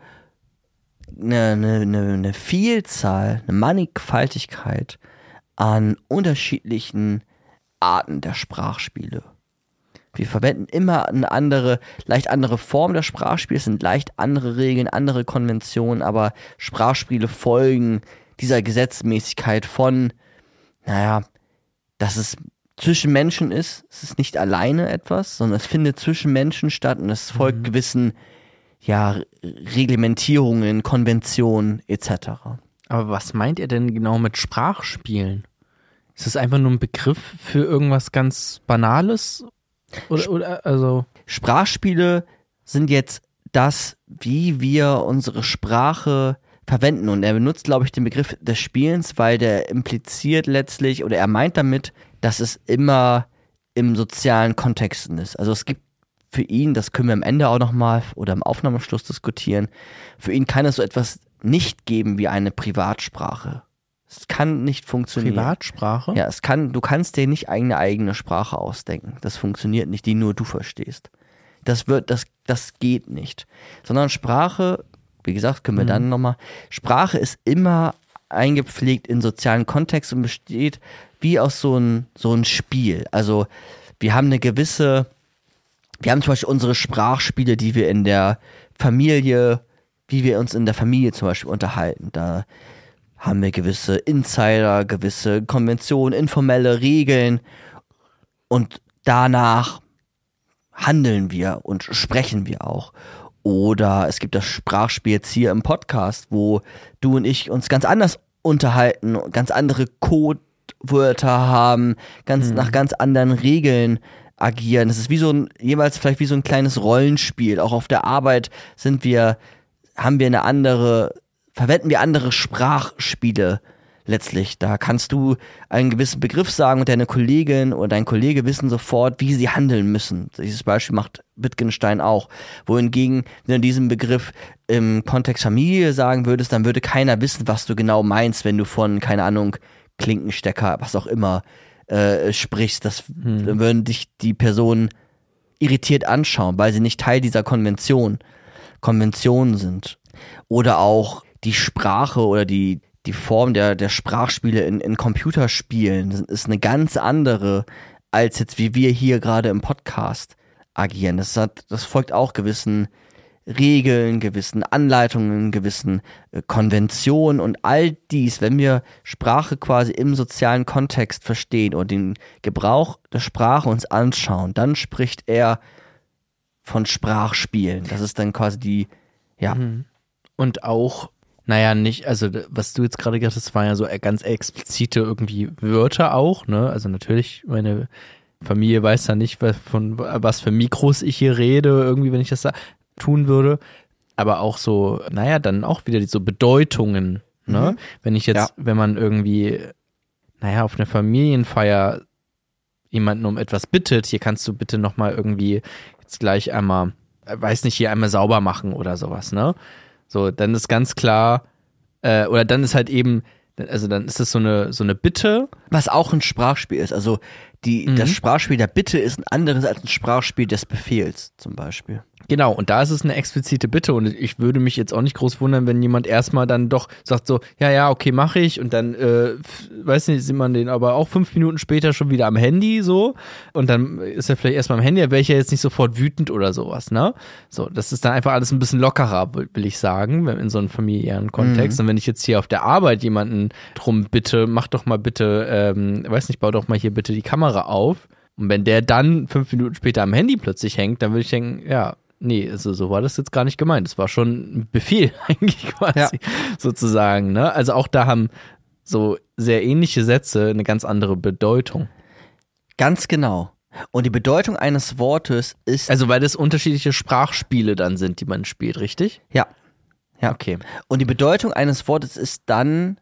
eine, eine, eine, Vielzahl, eine Mannigfaltigkeit an unterschiedlichen Arten der Sprachspiele. Wir verwenden immer eine andere, leicht andere Form der Sprachspiele, es sind leicht andere Regeln, andere Konventionen, aber Sprachspiele folgen dieser Gesetzmäßigkeit von, naja, dass es zwischen Menschen ist, es ist nicht alleine etwas, sondern es findet zwischen Menschen statt und es folgt gewissen, ja, Reglementierungen, Konventionen etc. Aber was meint er denn genau mit Sprachspielen? Ist das einfach nur ein Begriff für irgendwas ganz Banales? Oder, oder also. Sprachspiele sind jetzt das, wie wir unsere Sprache verwenden. Und er benutzt, glaube ich, den Begriff des Spielens, weil der impliziert letztlich oder er meint damit, dass es immer im sozialen Kontexten ist. Also es gibt für ihn, das können wir am Ende auch nochmal oder im Aufnahmeschluss diskutieren, für ihn kann es so etwas nicht geben wie eine Privatsprache. Es kann nicht funktionieren. Privatsprache? Ja, es kann, du kannst dir nicht eine eigene Sprache ausdenken. Das funktioniert nicht, die nur du verstehst. Das wird, das, das geht nicht. Sondern Sprache, wie gesagt, können wir dann nochmal, Sprache ist immer eingepflegt in sozialen Kontext und besteht wie aus so ein, so ein Spiel. Also, wir haben eine gewisse, wir haben zum Beispiel unsere Sprachspiele, die wir in der Familie, wie wir uns in der Familie zum Beispiel unterhalten. Da haben wir gewisse Insider, gewisse Konventionen, informelle Regeln und danach handeln wir und sprechen wir auch. Oder es gibt das Sprachspiel jetzt hier im Podcast, wo du und ich uns ganz anders unterhalten, ganz andere Codewörter haben, ganz nach ganz anderen Regeln agieren. Es ist wie so ein, jeweils vielleicht wie so ein kleines Rollenspiel. Auch auf der Arbeit sind wir, haben wir eine andere, verwenden wir andere Sprachspiele letztlich. Da kannst du einen gewissen Begriff sagen und deine Kollegin oder dein Kollege wissen sofort, wie sie handeln müssen. Dieses Beispiel macht Wittgenstein auch. Wohingegen, wenn du diesen Begriff im Kontext Familie sagen würdest, dann würde keiner wissen, was du genau meinst, wenn du von, keine Ahnung, Klinkenstecker, was auch immer, äh, sprichst. Das dann würden dich die Personen irritiert anschauen, weil sie nicht Teil dieser Konvention, Konventionen sind. Oder auch die Sprache oder die, die Form der, der Sprachspiele in, in Computerspielen ist eine ganz andere, als jetzt wie wir hier gerade im Podcast agieren. Das, hat, das folgt auch gewissen Regeln, gewissen Anleitungen, gewissen äh, Konventionen und all dies, wenn wir Sprache quasi im sozialen Kontext verstehen und den Gebrauch der Sprache uns anschauen, dann spricht er von Sprachspielen. Das ist dann quasi die, ja. Mhm. Und auch, naja, nicht, also was du jetzt gerade gesagt hast, waren ja so ganz explizite irgendwie Wörter auch, ne? Also natürlich, meine Familie weiß ja nicht, was, von was für Mikros ich hier rede, irgendwie, wenn ich das sage tun würde. Aber auch so, naja, dann auch wieder so Bedeutungen. Ne? Mhm. Wenn ich jetzt, ja. wenn man irgendwie, naja, auf einer Familienfeier jemanden um etwas bittet, hier kannst du bitte nochmal irgendwie jetzt gleich einmal, äh, weiß nicht, hier einmal sauber machen oder sowas, ne? So, dann ist ganz klar, äh, oder dann ist halt eben, also dann ist das so eine, so eine Bitte. Was auch ein Sprachspiel ist. Also die, mhm. das Sprachspiel der Bitte ist ein anderes als ein Sprachspiel des Befehls zum Beispiel. Genau, und da ist es eine explizite Bitte und ich würde mich jetzt auch nicht groß wundern, wenn jemand erstmal dann doch sagt so, ja, ja, okay, mache ich und dann, äh, weiß nicht, sieht man den aber auch fünf Minuten später schon wieder am Handy so und dann ist er vielleicht erstmal am Handy, wäre ich ja jetzt nicht sofort wütend oder sowas, ne? So, das ist dann einfach alles ein bisschen lockerer, will ich sagen, in so einem familiären Kontext. Mhm. Und wenn ich jetzt hier auf der Arbeit jemanden drum bitte, mach doch mal bitte, ähm, weiß nicht, bau doch mal hier bitte die Kamera auf. Und wenn der dann fünf Minuten später am Handy plötzlich hängt, dann würde ich denken, ja, nee, also so war das jetzt gar nicht gemeint. Es war schon ein Befehl eigentlich quasi, ja. sozusagen. Ne? Also auch da haben so sehr ähnliche Sätze eine ganz andere Bedeutung. Ganz genau. Und die Bedeutung eines Wortes ist. Also, weil das unterschiedliche Sprachspiele dann sind, die man spielt, richtig? Ja. Ja. Okay. Und die Bedeutung eines Wortes ist dann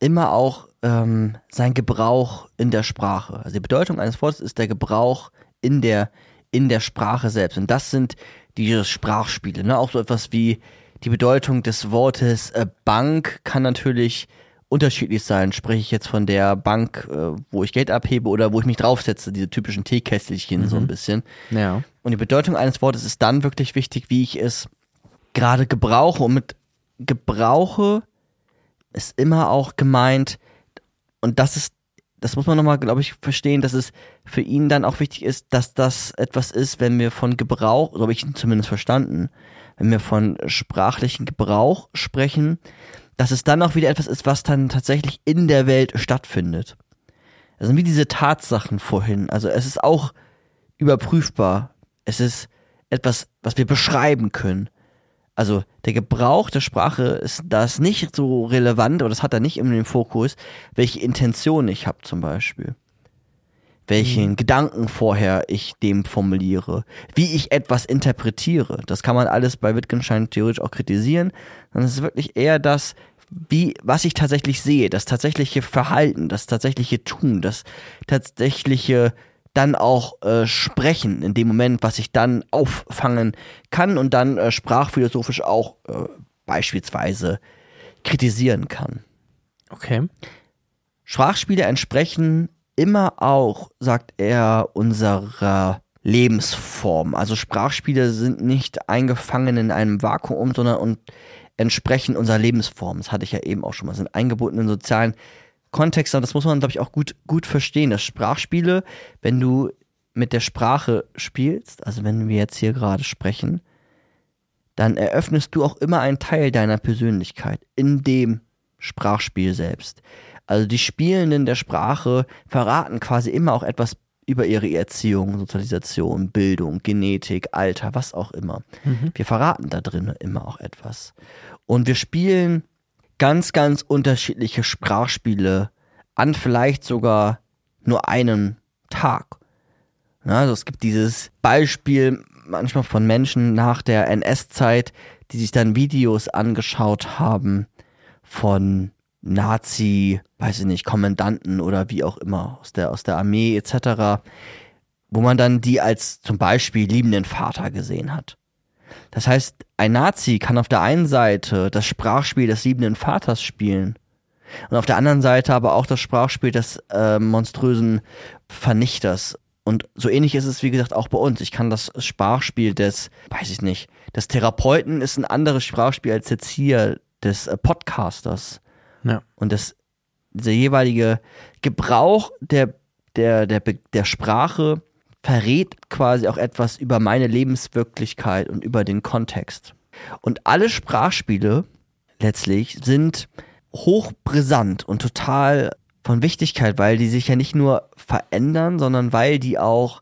immer auch ähm, sein Gebrauch in der Sprache. Also die Bedeutung eines Wortes ist der Gebrauch in der, in der Sprache selbst. Und das sind diese Sprachspiele. Ne? Auch so etwas wie die Bedeutung des Wortes äh, Bank kann natürlich unterschiedlich sein. Spreche ich jetzt von der Bank, äh, wo ich Geld abhebe oder wo ich mich draufsetze, diese typischen Teekästelchen mhm. so ein bisschen. Ja. Und die Bedeutung eines Wortes ist dann wirklich wichtig, wie ich es gerade gebrauche. Und mit gebrauche ist immer auch gemeint, und das ist, das muss man nochmal, glaube ich, verstehen, dass es für ihn dann auch wichtig ist, dass das etwas ist, wenn wir von Gebrauch, so habe ich ihn zumindest verstanden, wenn wir von sprachlichen Gebrauch sprechen, dass es dann auch wieder etwas ist, was dann tatsächlich in der Welt stattfindet. Also wie diese Tatsachen vorhin. Also es ist auch überprüfbar. Es ist etwas, was wir beschreiben können. Also der Gebrauch der Sprache ist das nicht so relevant oder das hat er nicht in dem Fokus, welche Intention ich habe zum Beispiel. Welchen mhm. Gedanken vorher ich dem formuliere, wie ich etwas interpretiere. Das kann man alles bei Wittgenstein theoretisch auch kritisieren. Dann ist es wirklich eher das, wie, was ich tatsächlich sehe, das tatsächliche Verhalten, das tatsächliche Tun, das tatsächliche dann auch äh, sprechen in dem Moment, was ich dann auffangen kann und dann äh, sprachphilosophisch auch äh, beispielsweise kritisieren kann. Okay. Sprachspiele entsprechen immer auch, sagt er, unserer Lebensform. Also Sprachspiele sind nicht eingefangen in einem Vakuum, sondern und entsprechen unserer Lebensform. Das hatte ich ja eben auch schon mal. Sind eingebunden in sozialen Kontext, und das muss man, glaube ich, auch gut, gut verstehen, dass Sprachspiele, wenn du mit der Sprache spielst, also wenn wir jetzt hier gerade sprechen, dann eröffnest du auch immer einen Teil deiner Persönlichkeit in dem Sprachspiel selbst. Also die Spielenden der Sprache verraten quasi immer auch etwas über ihre Erziehung, Sozialisation, Bildung, Genetik, Alter, was auch immer. Mhm. Wir verraten da drin immer auch etwas. Und wir spielen ganz, ganz unterschiedliche Sprachspiele an vielleicht sogar nur einen Tag. Also es gibt dieses Beispiel manchmal von Menschen nach der NS-Zeit, die sich dann Videos angeschaut haben von Nazi, weiß ich nicht, Kommandanten oder wie auch immer aus der, aus der Armee etc., wo man dann die als zum Beispiel liebenden Vater gesehen hat. Das heißt, ein Nazi kann auf der einen Seite das Sprachspiel des liebenden Vaters spielen und auf der anderen Seite aber auch das Sprachspiel des äh, monströsen Vernichters. Und so ähnlich ist es, wie gesagt, auch bei uns. Ich kann das Sprachspiel des, weiß ich nicht, des Therapeuten ist ein anderes Sprachspiel als jetzt hier des äh, Podcasters Ja. Und das, der jeweilige Gebrauch der, der, der, der Sprache verrät quasi auch etwas über meine Lebenswirklichkeit und über den Kontext. Und alle Sprachspiele letztlich sind hochbrisant und total von Wichtigkeit, weil die sich ja nicht nur verändern, sondern weil die auch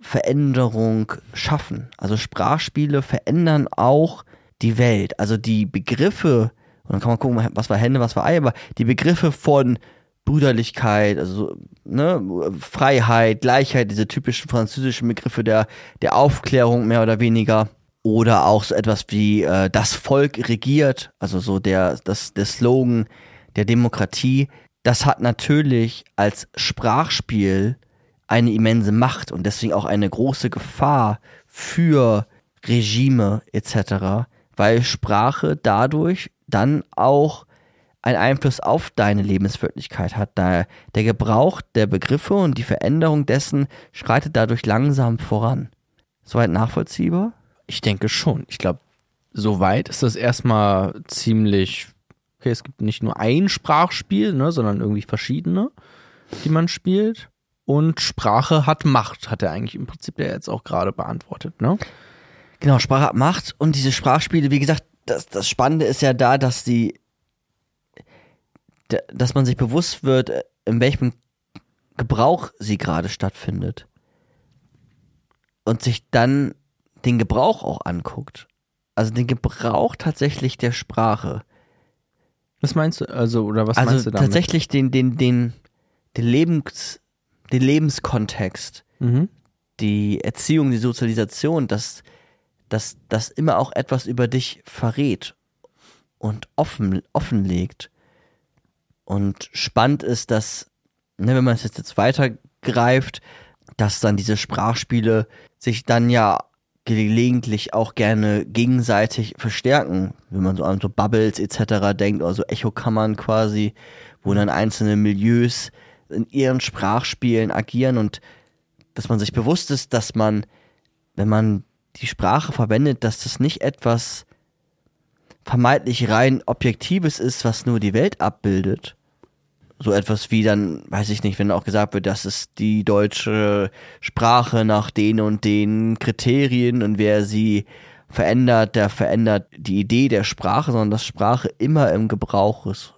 Veränderung schaffen. Also Sprachspiele verändern auch die Welt. Also die Begriffe, und dann kann man gucken, was war Hände, was war Ei, aber die Begriffe von Brüderlichkeit, also ne, Freiheit, Gleichheit, diese typischen französischen Begriffe der, der Aufklärung mehr oder weniger. Oder auch so etwas wie äh, das Volk regiert, also so der, das, der Slogan der Demokratie. Das hat natürlich als Sprachspiel eine immense Macht und deswegen auch eine große Gefahr für Regime etc., weil Sprache dadurch dann auch einen Einfluss auf deine Lebenswirklichkeit hat. Der Gebrauch der Begriffe und die Veränderung dessen schreitet dadurch langsam voran. Soweit nachvollziehbar? Ich denke schon. Ich glaube, soweit ist das erstmal ziemlich. Okay, es gibt nicht nur ein Sprachspiel, ne, sondern irgendwie verschiedene, die man spielt. Und Sprache hat Macht, hat er eigentlich im Prinzip ja jetzt auch gerade beantwortet, ne? Genau, Sprache hat Macht und diese Sprachspiele, wie gesagt, das, das Spannende ist ja da, dass die dass man sich bewusst wird, äh, in welchem Gebrauch sie gerade stattfindet. Und sich dann den Gebrauch auch anguckt. Also den Gebrauch tatsächlich der Sprache. Was meinst du? Also, oder was also meinst du damit? Tatsächlich den, den, den, den Lebens, den Lebenskontext, mhm. die Erziehung, die Sozialisation, dass, dass das immer auch etwas über dich verrät und offen, offenlegt. Und spannend ist, dass, ne, wenn man es jetzt weitergreift, dass dann diese Sprachspiele sich dann ja gelegentlich auch gerne gegenseitig verstärken, wenn man so an so Bubbles etc. denkt oder so Echokammern quasi, wo dann einzelne Milieus in ihren Sprachspielen agieren und dass man sich bewusst ist, dass man, wenn man die Sprache verwendet, dass das nicht etwas vermeintlich rein Objektives ist, was nur die Welt abbildet, so etwas wie dann, weiß ich nicht, wenn auch gesagt wird, das ist die deutsche Sprache nach den und den Kriterien und wer sie verändert, der verändert die Idee der Sprache, sondern dass Sprache immer im Gebrauch ist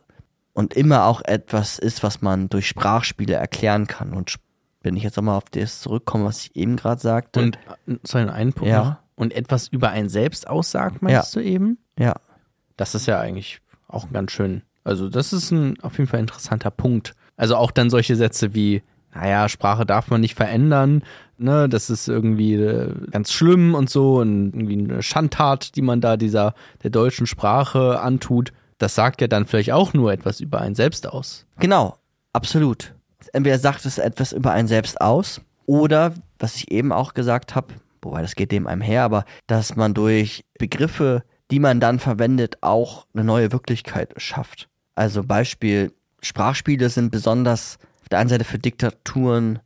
und immer auch etwas ist, was man durch Sprachspiele erklären kann. Und wenn ich jetzt nochmal auf das zurückkomme, was ich eben gerade sagte. Und äh, soll einen Punkt Ja. noch? Und etwas über einen selbst aussagt, meinst du eben? Ja, Das ist ja eigentlich auch ganz schön. Also, das ist ein auf jeden Fall interessanter Punkt. Also auch dann solche Sätze wie, naja, Sprache darf man nicht verändern, ne, das ist irgendwie äh, ganz schlimm und so und irgendwie eine Schandtat, die man da dieser der deutschen Sprache antut. Das sagt ja dann vielleicht auch nur etwas über einen selbst aus. Genau, absolut. Entweder sagt es etwas über einen selbst aus oder, was ich eben auch gesagt habe, wobei das geht dem einem her, aber dass man durch Begriffe, die man dann verwendet, auch eine neue Wirklichkeit schafft. Also Beispiel, Sprachspiele sind besonders auf der einen Seite für Diktaturen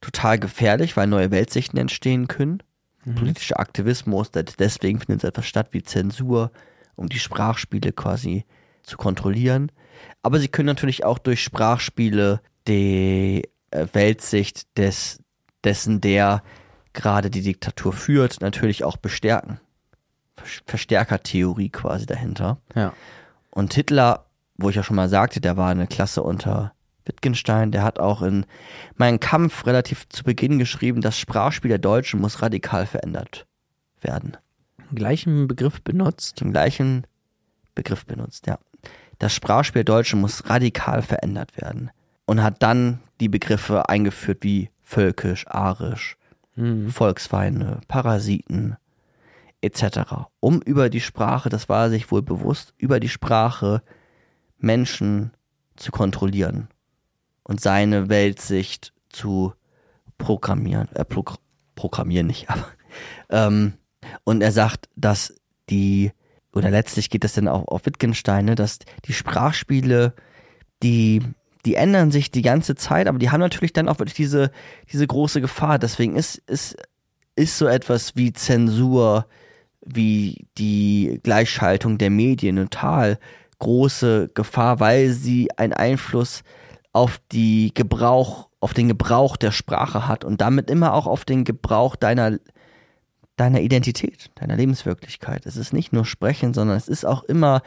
total gefährlich, weil neue Weltsichten entstehen können. Politischer Aktivismus, deswegen findet so etwas statt wie Zensur, um die Sprachspiele quasi zu kontrollieren. Aber sie können natürlich auch durch Sprachspiele die äh, Weltsicht des, dessen, der gerade die Diktatur führt, natürlich auch bestärken. Ver- Verstärkertheorie quasi dahinter. Ja. Und Hitler, wo ich ja schon mal sagte, der war eine Klasse unter Wittgenstein, der hat auch in meinem Kampf relativ zu Beginn geschrieben, das Sprachspiel der Deutschen muss radikal verändert werden. Gleichen Begriff benutzt. Den gleichen Begriff benutzt, ja. Das Sprachspiel der Deutschen muss radikal verändert werden. Und hat dann die Begriffe eingeführt wie völkisch, arisch, Mhm. Volksfeinde, Parasiten etc. Um über die Sprache, das war er sich wohl bewusst, über die Sprache Menschen zu kontrollieren und seine Weltsicht zu programmieren, äh, pro programmieren nicht, aber ähm, und er sagt, dass die oder letztlich geht das dann auch auf Wittgenstein, ne, dass die Sprachspiele, die die ändern sich die ganze Zeit, aber die haben natürlich dann auch wirklich diese diese große Gefahr. Deswegen ist ist ist so etwas wie Zensur, wie die Gleichschaltung der Medien total große Gefahr, weil sie einen Einfluss auf die Gebrauch, auf den Gebrauch der Sprache hat und damit immer auch auf den Gebrauch deiner deiner Identität, deiner Lebenswirklichkeit. Es ist nicht nur Sprechen, sondern es ist auch immer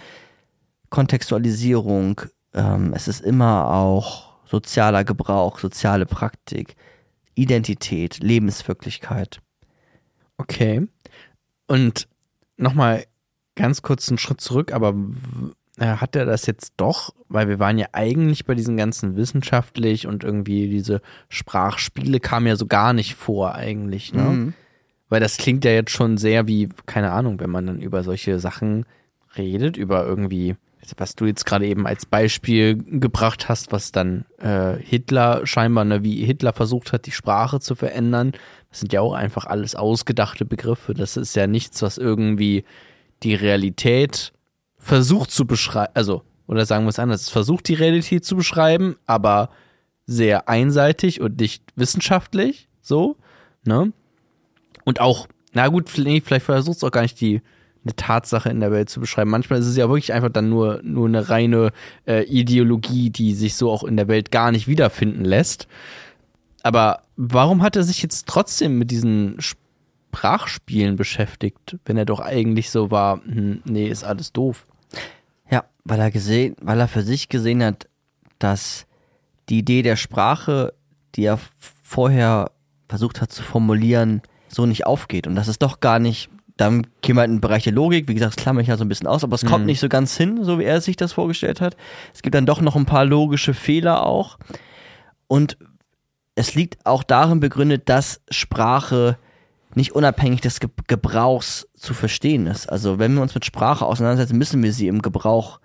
Kontextualisierung, ähm, es ist immer auch sozialer Gebrauch, soziale Praktik, Identität, Lebenswirklichkeit. Okay. Und nochmal ganz kurz einen Schritt zurück, aber hat er das jetzt doch, weil wir waren ja eigentlich bei diesen ganzen wissenschaftlich und irgendwie diese Sprachspiele kamen ja so gar nicht vor eigentlich, ne? Mhm. Weil das klingt ja jetzt schon sehr wie, keine Ahnung, wenn man dann über solche Sachen redet, über irgendwie, was du jetzt gerade eben als Beispiel gebracht hast, was dann äh, Hitler scheinbar, ne, wie Hitler versucht hat, die Sprache zu verändern. Das sind ja auch einfach alles ausgedachte Begriffe. Das ist ja nichts, was irgendwie die Realität versucht zu beschreiben, also, oder sagen wir es anders, versucht die Realität zu beschreiben, aber sehr einseitig und nicht wissenschaftlich, so, ne? Und auch, na gut, vielleicht versucht es auch gar nicht die eine Tatsache in der Welt zu beschreiben. Manchmal ist es ja wirklich einfach dann nur, nur eine reine äh, Ideologie, die sich so auch in der Welt gar nicht wiederfinden lässt. Aber warum hat er sich jetzt trotzdem mit diesen Sprachspielen beschäftigt, wenn er doch eigentlich so war, hm, nee, ist alles doof? Ja, weil er gesehen, weil er für sich gesehen hat, dass die Idee der Sprache, die er vorher versucht hat zu formulieren, so nicht aufgeht und dass es doch gar nicht, dann käme halt ein Bereich der Logik, wie gesagt, das klammer ich ja so ein bisschen aus, aber es mhm. kommt nicht so ganz hin, so wie er sich das vorgestellt hat. Es gibt dann doch noch ein paar logische Fehler auch und es liegt auch darin begründet, dass Sprache nicht unabhängig des Ge Gebrauchs zu verstehen ist. Also wenn wir uns mit Sprache auseinandersetzen, müssen wir sie im Gebrauch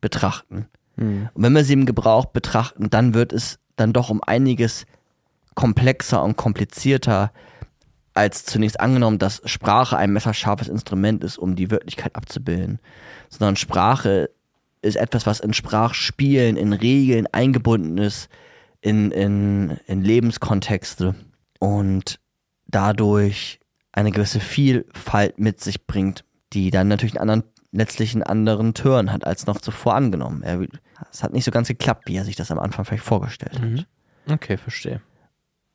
betrachten. Mhm. Und wenn wir sie im Gebrauch betrachten, dann wird es dann doch um einiges komplexer und komplizierter als zunächst angenommen, dass Sprache ein messerscharfes Instrument ist, um die Wirklichkeit abzubilden. Sondern Sprache ist etwas, was in Sprachspielen, in Regeln eingebunden ist, in, in, in Lebenskontexte und dadurch eine gewisse Vielfalt mit sich bringt, die dann natürlich einen anderen, letztlich einen anderen Turn hat als noch zuvor angenommen. Er, es hat nicht so ganz geklappt, wie er sich das am Anfang vielleicht vorgestellt mhm. hat. Okay, verstehe.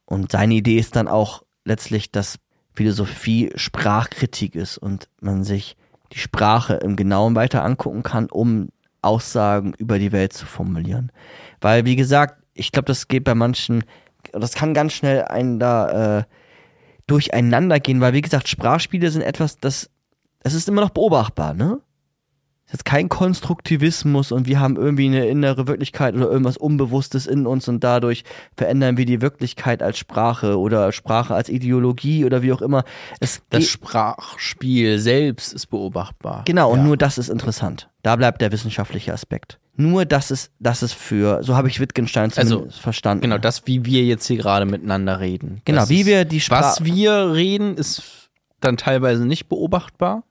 Und seine Idee ist dann auch letztlich, dass Philosophie Sprachkritik ist und man sich die Sprache im Genauen weiter angucken kann, um Aussagen über die Welt zu formulieren. Weil, wie gesagt, ich glaube, das geht bei manchen, das kann ganz schnell einen da äh, durcheinander gehen, weil wie gesagt, Sprachspiele sind etwas, das, das ist immer noch beobachtbar, ne? Das ist kein Konstruktivismus und wir haben irgendwie eine innere Wirklichkeit oder irgendwas Unbewusstes in uns und dadurch verändern wir die Wirklichkeit als Sprache oder Sprache als Ideologie oder wie auch immer. Es das Sprachspiel selbst ist beobachtbar. Genau, ja. und nur das ist interessant. Da bleibt der wissenschaftliche Aspekt. Nur das ist, das ist für, so habe ich Wittgenstein also, verstanden. Genau, das, wie wir jetzt hier gerade miteinander reden. Genau, das wie wir die Sprache. Was wir reden, ist dann teilweise nicht beobachtbar.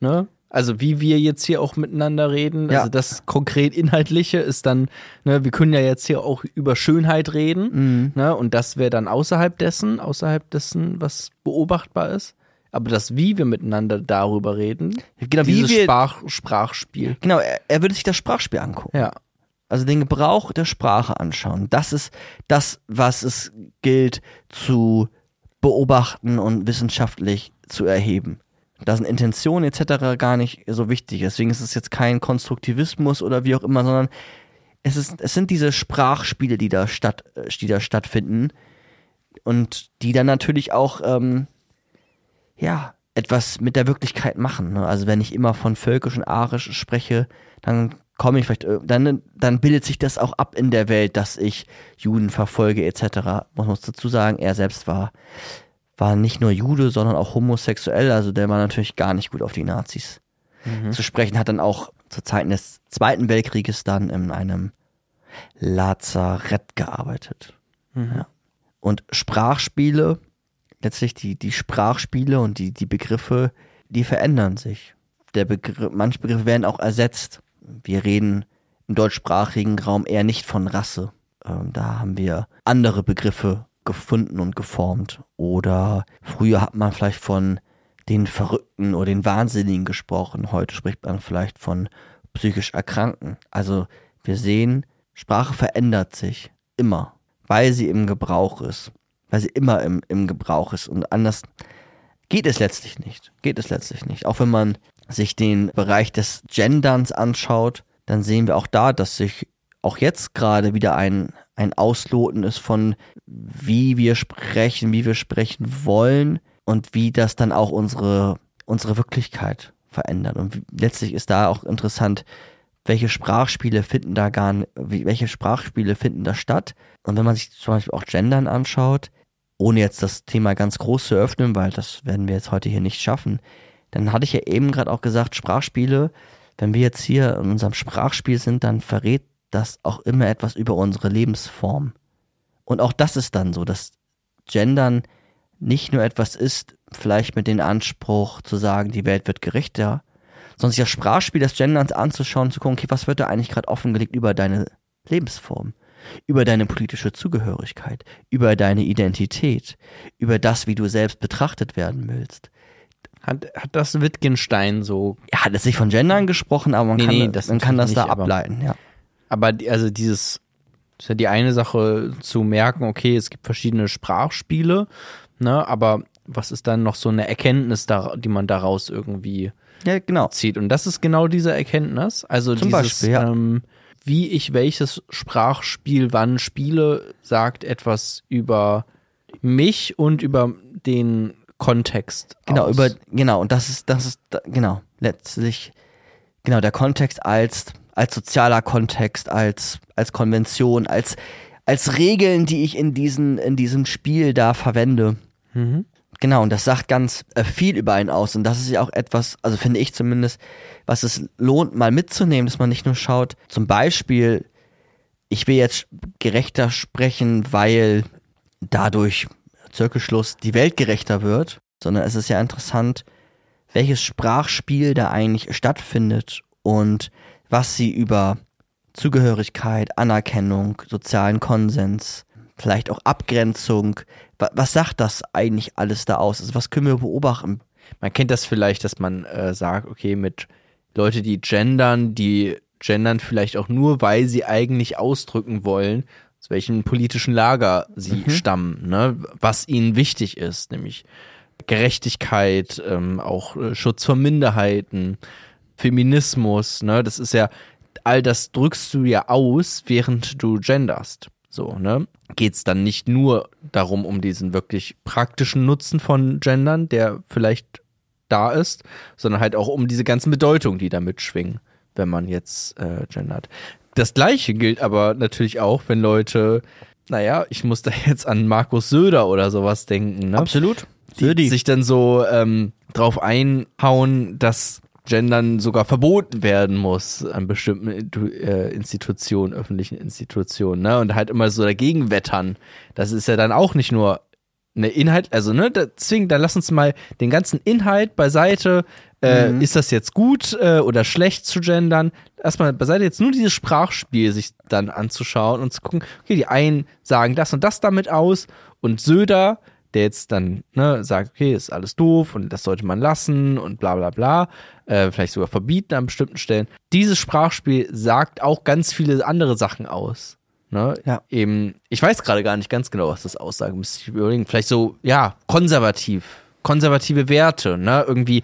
Ne? Also wie wir jetzt hier auch miteinander reden, ja. also das konkret Inhaltliche ist dann, ne, wir können ja jetzt hier auch über Schönheit reden, mhm. ne, und das wäre dann außerhalb dessen, außerhalb dessen, was beobachtbar ist. Aber das, wie wir miteinander darüber reden, genau, dieses wie wir, Sprach, Sprachspiel. Genau, er, er würde sich das Sprachspiel angucken. Ja. Also den Gebrauch der Sprache anschauen. Das ist das, was es gilt zu beobachten und wissenschaftlich zu erheben. Da sind Intentionen etc. gar nicht so wichtig. Deswegen ist es jetzt kein Konstruktivismus oder wie auch immer, sondern es, ist, es sind diese Sprachspiele, die da, statt, die da stattfinden und die dann natürlich auch ähm, ja, etwas mit der Wirklichkeit machen. Ne? Also wenn ich immer von Völkisch und Arisch spreche, dann komme ich vielleicht, äh, dann, dann bildet sich das auch ab in der Welt, dass ich Juden verfolge etc. Muss man dazu sagen, er selbst war, war nicht nur Jude, sondern auch homosexuell. Also der war natürlich gar nicht gut auf die Nazis mhm. zu sprechen. Hat dann auch zu Zeiten des Zweiten Weltkrieges dann in einem Lazarett gearbeitet. Mhm. Ja. Und Sprachspiele letztlich die, die Sprachspiele und die, die Begriffe, die verändern sich. Der Begriff, manche Begriffe werden auch ersetzt. Wir reden im deutschsprachigen Raum eher nicht von Rasse. Ähm, da haben wir andere Begriffe gefunden und geformt. Oder früher hat man vielleicht von den Verrückten oder den Wahnsinnigen gesprochen. Heute spricht man vielleicht von psychisch erkranken. Also wir sehen, Sprache verändert sich immer, weil sie im Gebrauch ist, weil sie immer im, im Gebrauch ist und anders geht es letztlich nicht. Geht es letztlich nicht. Auch wenn man sich den Bereich des Genderns anschaut, dann sehen wir auch da, dass sich auch jetzt gerade wieder ein, ein Ausloten ist von, wie wir sprechen, wie wir sprechen wollen und wie das dann auch unsere, unsere Wirklichkeit verändert. Und letztlich ist da auch interessant, welche Sprachspiele finden da gar welche Sprachspiele finden da statt. Und wenn man sich zum Beispiel auch Gendern anschaut, ohne jetzt das Thema ganz groß zu öffnen, weil das werden wir jetzt heute hier nicht schaffen, dann hatte ich ja eben gerade auch gesagt, Sprachspiele, wenn wir jetzt hier in unserem Sprachspiel sind, dann verrät das auch immer etwas über unsere Lebensform. Und auch das ist dann so, dass Gendern nicht nur etwas ist, vielleicht mit dem Anspruch zu sagen, die Welt wird gerechter, sondern sich das Sprachspiel des Genderns anzuschauen, zu gucken, okay, was wird da eigentlich gerade offengelegt über deine Lebensform, über deine politische Zugehörigkeit, über deine Identität, über das, wie du selbst betrachtet werden willst. Hat, hat das Wittgenstein so? Er hat es nicht von Gendern gesprochen, aber man Nee, kann, nee, das, das man kann das da nicht, aber- ableiten, ja. Aber also dieses ist ja die eine Sache zu merken, okay, es gibt verschiedene Sprachspiele, ne, aber was ist dann noch so eine Erkenntnis, da, die man daraus irgendwie Ja, genau. zieht? Und das ist genau diese Erkenntnis. Also Zum dieses, Beispiel, ja. ähm, wie ich welches Sprachspiel wann spiele, sagt etwas über mich und über den Kontext. Genau, aus. über, genau, und das ist, das ist, genau, letztlich, genau, der Kontext als, als sozialer Kontext, als, als Konvention, als, als Regeln, die ich in diesen, in diesem Spiel da verwende. Mhm. Genau, und das sagt ganz äh, viel über einen aus. Und das ist ja auch etwas, also finde ich zumindest, was es lohnt, mal mitzunehmen, dass man nicht nur schaut, zum Beispiel, ich will jetzt gerechter sprechen, weil dadurch, Zirkelschluss, die Welt gerechter wird, sondern es ist ja interessant, welches Sprachspiel da eigentlich stattfindet und was sie über Zugehörigkeit, Anerkennung, sozialen Konsens, vielleicht auch Abgrenzung, was sagt das eigentlich alles da aus? Also was können wir beobachten? Man kennt das vielleicht, dass man äh, sagt, okay, mit Leute, die gendern, die gendern vielleicht auch nur, weil sie eigentlich ausdrücken wollen, aus welchem politischen Lager sie stammen, ne? was ihnen wichtig ist, nämlich Gerechtigkeit, ähm, auch äh, Schutz von Minderheiten, Feminismus, ne? Das ist ja, all das drückst du ja aus, während du genderst. So, ne? Geht's dann nicht nur darum, um diesen wirklich praktischen Nutzen von Gendern, der vielleicht da ist, sondern halt auch um diese ganzen Bedeutungen, die da mitschwingen, wenn man jetzt äh, gendert. Das gleiche gilt aber natürlich auch, wenn Leute, naja, ich muss da jetzt an Markus Söder oder sowas denken, ne? Absolut. die Södi. sich dann so ähm, drauf einhauen, dass Gendern sogar verboten werden muss an bestimmten äh, Institutionen, öffentlichen Institutionen, ne? Und halt immer so dagegen wettern. Das ist ja dann auch nicht nur eine Inhalt, also ne, deswegen, dann lass uns mal den ganzen Inhalt beiseite. Äh, Mhm. Ist das jetzt gut äh, oder schlecht zu gendern? Erstmal beiseite jetzt nur dieses Sprachspiel sich dann anzuschauen und zu gucken, okay, die einen sagen das und das damit aus und Söder, der jetzt dann ne, sagt, okay, ist alles doof und das sollte man lassen und bla bla bla, äh, vielleicht sogar verbieten an bestimmten Stellen. Dieses Sprachspiel sagt auch ganz viele andere Sachen aus. Ne? Ja. Eben, ich weiß gerade gar nicht ganz genau, was das aussagt, müsste ich überlegen. Vielleicht so, ja, konservativ, konservative Werte, ne? Irgendwie,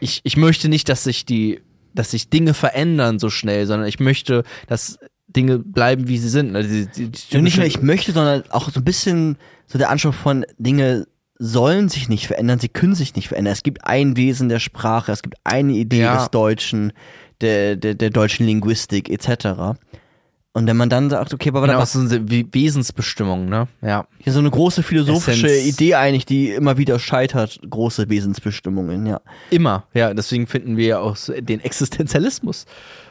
ich, ich möchte nicht, dass sich die, dass sich Dinge verändern so schnell, sondern ich möchte, dass Dinge bleiben, wie sie sind. Ne? Die, die, die nicht nur ich möchte, sondern auch so ein bisschen so der Anspruch von Dinge sollen sich nicht verändern, sie können sich nicht verändern. Es gibt ein Wesen der Sprache, es gibt eine Idee Ja. des Deutschen, der, der, der deutschen Linguistik etc. Und wenn man dann sagt, okay, aber Genau, was das ist eine We- Wesensbestimmung, ne? Ja. hier so eine große philosophische Essenz. Idee eigentlich, die immer wieder scheitert, große Wesensbestimmungen, ja. Immer, ja. Deswegen finden wir ja auch den Existenzialismus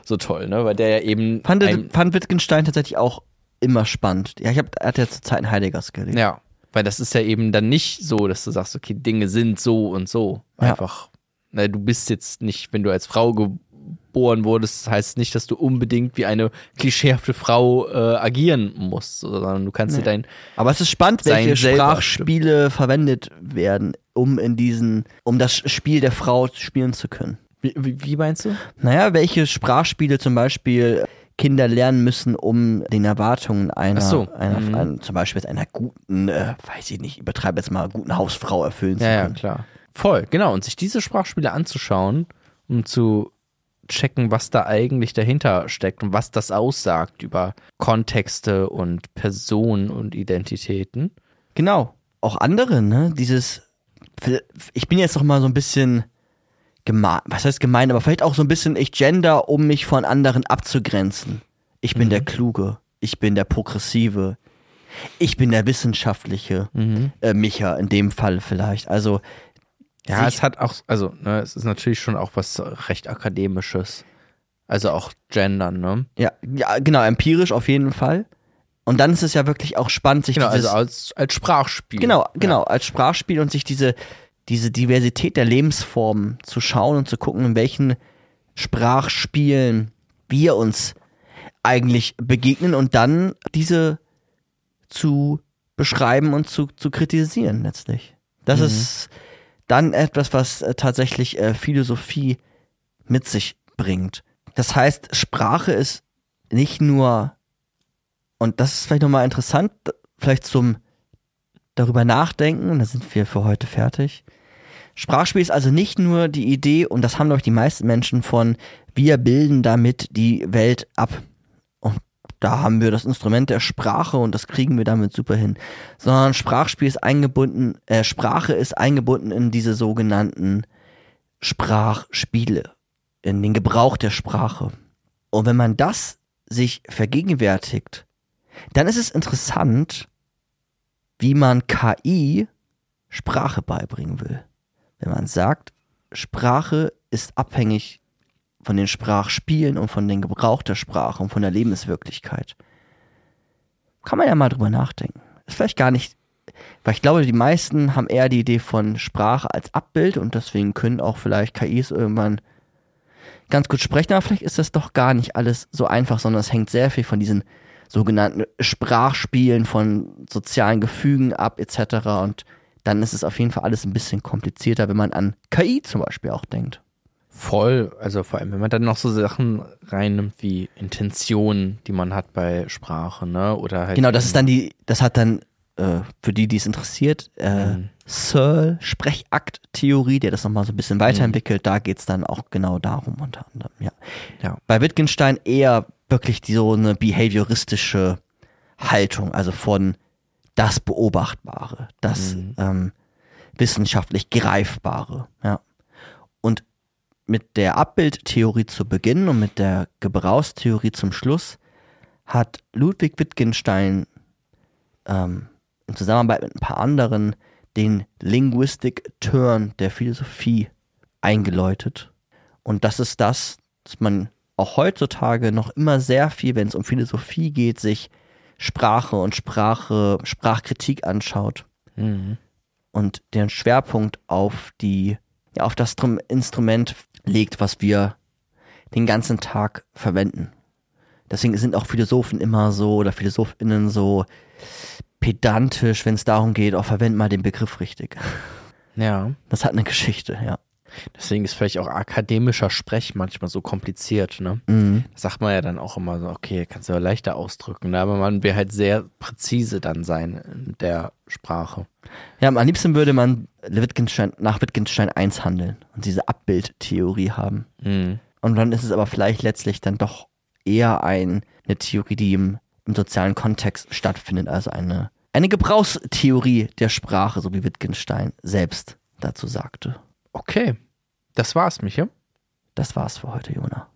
so toll, ne? Weil der ja eben. Fand, fand Wittgenstein tatsächlich auch immer spannend. Ja, ich hab, er hat ja zur Zeit in Heideggers gelesen. ja. Weil das ist ja eben dann nicht so, dass du sagst, okay, Dinge sind so und so. Einfach. Ne, du bist jetzt nicht, wenn du als Frau geboren wurdest, heißt nicht, dass du unbedingt wie eine klischeehafte Frau äh, agieren musst, sondern du kannst dir dein. Aber es ist spannend, welche selber Sprachspiele verwendet werden, um in diesen, um das Spiel der Frau spielen zu können. Wie, wie, wie meinst du? Naja, welche Sprachspiele zum Beispiel Kinder lernen müssen, um den Erwartungen einer, so. einer, Mhm. einer zum Beispiel einer guten, äh, weiß ich nicht, übertreibe jetzt mal, guten Hausfrau erfüllen zu Ja, ja, können. klar. Voll, genau. Und sich diese Sprachspiele anzuschauen, um zu checken, was da eigentlich dahinter steckt und was das aussagt über Kontexte und Personen und Identitäten. Genau. Auch andere, ne? Dieses, ich bin jetzt noch mal so ein bisschen gemein, was heißt gemein, aber vielleicht auch so ein bisschen ich gender, um mich von anderen abzugrenzen. Ich bin Mhm. der Kluge, ich bin der Progressive, ich bin der Wissenschaftliche, äh, Micha in dem Fall vielleicht. Also Ja, es hat auch, also, ne, es ist natürlich schon auch was recht Akademisches. Also auch Gendern, ne? Ja, ja, genau, empirisch auf jeden Fall. Und dann ist es ja wirklich auch spannend, sich Genau, dieses, also als, als Sprachspiel. genau, genau, als Sprachspiel und sich diese, diese Diversität der Lebensformen zu schauen und zu gucken, in welchen Sprachspielen wir uns eigentlich begegnen und dann diese zu beschreiben und zu, zu kritisieren letztlich. Das ist dann etwas, was äh, tatsächlich äh, Philosophie mit sich bringt. Das heißt, Sprache ist nicht nur, und das ist vielleicht nochmal interessant, vielleicht zum darüber nachdenken, und da sind wir für heute fertig. Sprachspiel ist also nicht nur die Idee, und das haben, glaube ich, die meisten Menschen von, wir bilden damit die Welt ab. Und da haben wir das Instrument der Sprache und das kriegen wir damit super hin. Sondern Sprachspiel ist eingebunden, äh, Sprache ist eingebunden in diese sogenannten Sprachspiele, in den Gebrauch der Sprache. Und wenn man das sich vergegenwärtigt, dann ist es interessant, wie man KI Sprache beibringen will. Wenn man sagt, Sprache ist abhängig von den Sprachspielen und von dem Gebrauch der Sprache und von der Lebenswirklichkeit. Kann man ja mal drüber nachdenken. Ist vielleicht gar nicht, weil ich glaube, die meisten haben eher die Idee von Sprache als Abbild und deswegen können auch vielleicht KIs irgendwann ganz gut sprechen, aber vielleicht ist das doch gar nicht alles so einfach, sondern es hängt sehr viel von diesen sogenannten Sprachspielen, von sozialen Gefügen ab, etc. Und dann ist es auf jeden Fall alles ein bisschen komplizierter, wenn man an KI zum Beispiel auch denkt. Voll, also vor allem, wenn man dann noch so Sachen reinnimmt wie Intentionen, die man hat bei Sprache, ne? Oder halt. Genau, das ist dann die, das hat dann, äh, für die, die es interessiert, äh, Mhm. Searle, Sprechakt-Theorie, der das nochmal so ein bisschen weiterentwickelt, da geht's dann auch genau darum unter anderem, ja. Ja. Bei Wittgenstein eher wirklich die, so eine behavioristische Haltung, also von das Beobachtbare, das ähm, wissenschaftlich Greifbare, ja. Und mit der Abbildtheorie zu Beginn und mit der Gebrauchstheorie zum Schluss hat Ludwig Wittgenstein ähm, in Zusammenarbeit mit ein paar anderen den Linguistic Turn der Philosophie eingeläutet. Und das ist das, dass man auch heutzutage noch immer sehr viel, wenn es um Philosophie geht, sich Sprache und Sprache, Sprachkritik anschaut Mhm. und den Schwerpunkt auf die, ja, auf das Strum- Instrument legt, was wir den ganzen Tag verwenden. Deswegen sind auch Philosophen immer so oder PhilosophInnen so pedantisch, wenn es darum geht, auch verwend mal den Begriff richtig. Ja. Das hat eine Geschichte, ja. Deswegen ist vielleicht auch akademischer Sprech manchmal so kompliziert, ne? Mhm. Da sagt man ja dann auch immer so, okay, kannst du ja leichter ausdrücken, ne? aber man will halt sehr präzise dann sein in der Sprache. Ja, am liebsten würde man Wittgenstein, nach Wittgenstein 1 handeln und diese Abbildtheorie haben. Mhm. Und dann ist es aber vielleicht letztlich dann doch eher ein, eine Theorie, die im, im sozialen Kontext stattfindet, also eine, eine Gebrauchstheorie der Sprache, so wie Wittgenstein selbst dazu sagte. Okay, das war's, Micha. Das war's für heute, Jona.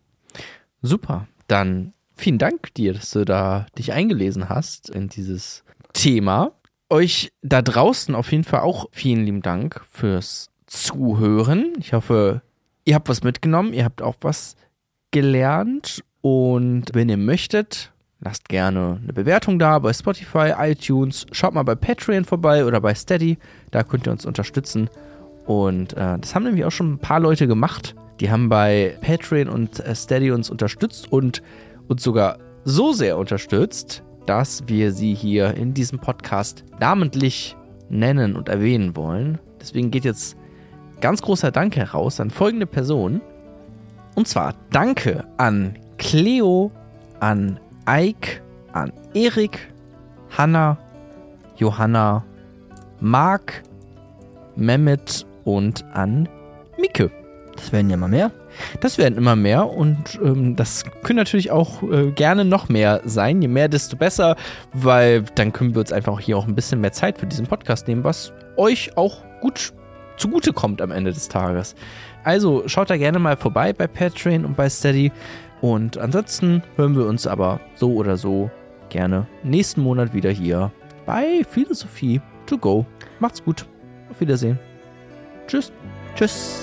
Super. Dann vielen Dank dir, dass du da dich eingelesen hast in dieses Thema. Euch da draußen auf jeden Fall auch vielen lieben Dank fürs Zuhören. Ich hoffe, ihr habt was mitgenommen, ihr habt auch was gelernt und wenn ihr möchtet, lasst gerne eine Bewertung da bei Spotify, iTunes, schaut mal bei Patreon vorbei oder bei Steady, da könnt ihr uns unterstützen. Und äh, das haben nämlich auch schon ein paar Leute gemacht. Die haben bei Patreon und äh, Steady uns unterstützt und uns sogar so sehr unterstützt, dass wir sie hier in diesem Podcast namentlich nennen und erwähnen wollen. Deswegen geht jetzt ganz großer Dank heraus an folgende Person. Und zwar danke an Cleo, an Ike, an Erik, Hanna, Johanna, Marc, Mehmet und an Mike. Das werden ja mal mehr. Das werden immer mehr und ähm, das können natürlich auch äh, gerne noch mehr sein. Je mehr, desto besser, weil dann können wir uns einfach hier auch ein bisschen mehr Zeit für diesen Podcast nehmen, was euch auch gut zugute kommt am Ende des Tages. Also schaut da gerne mal vorbei bei Patreon und bei Steady. Und ansonsten hören wir uns aber so oder so gerne nächsten Monat wieder hier bei Philosophie to go. Macht's gut. Auf Wiedersehen. Tschüss. Tschüss.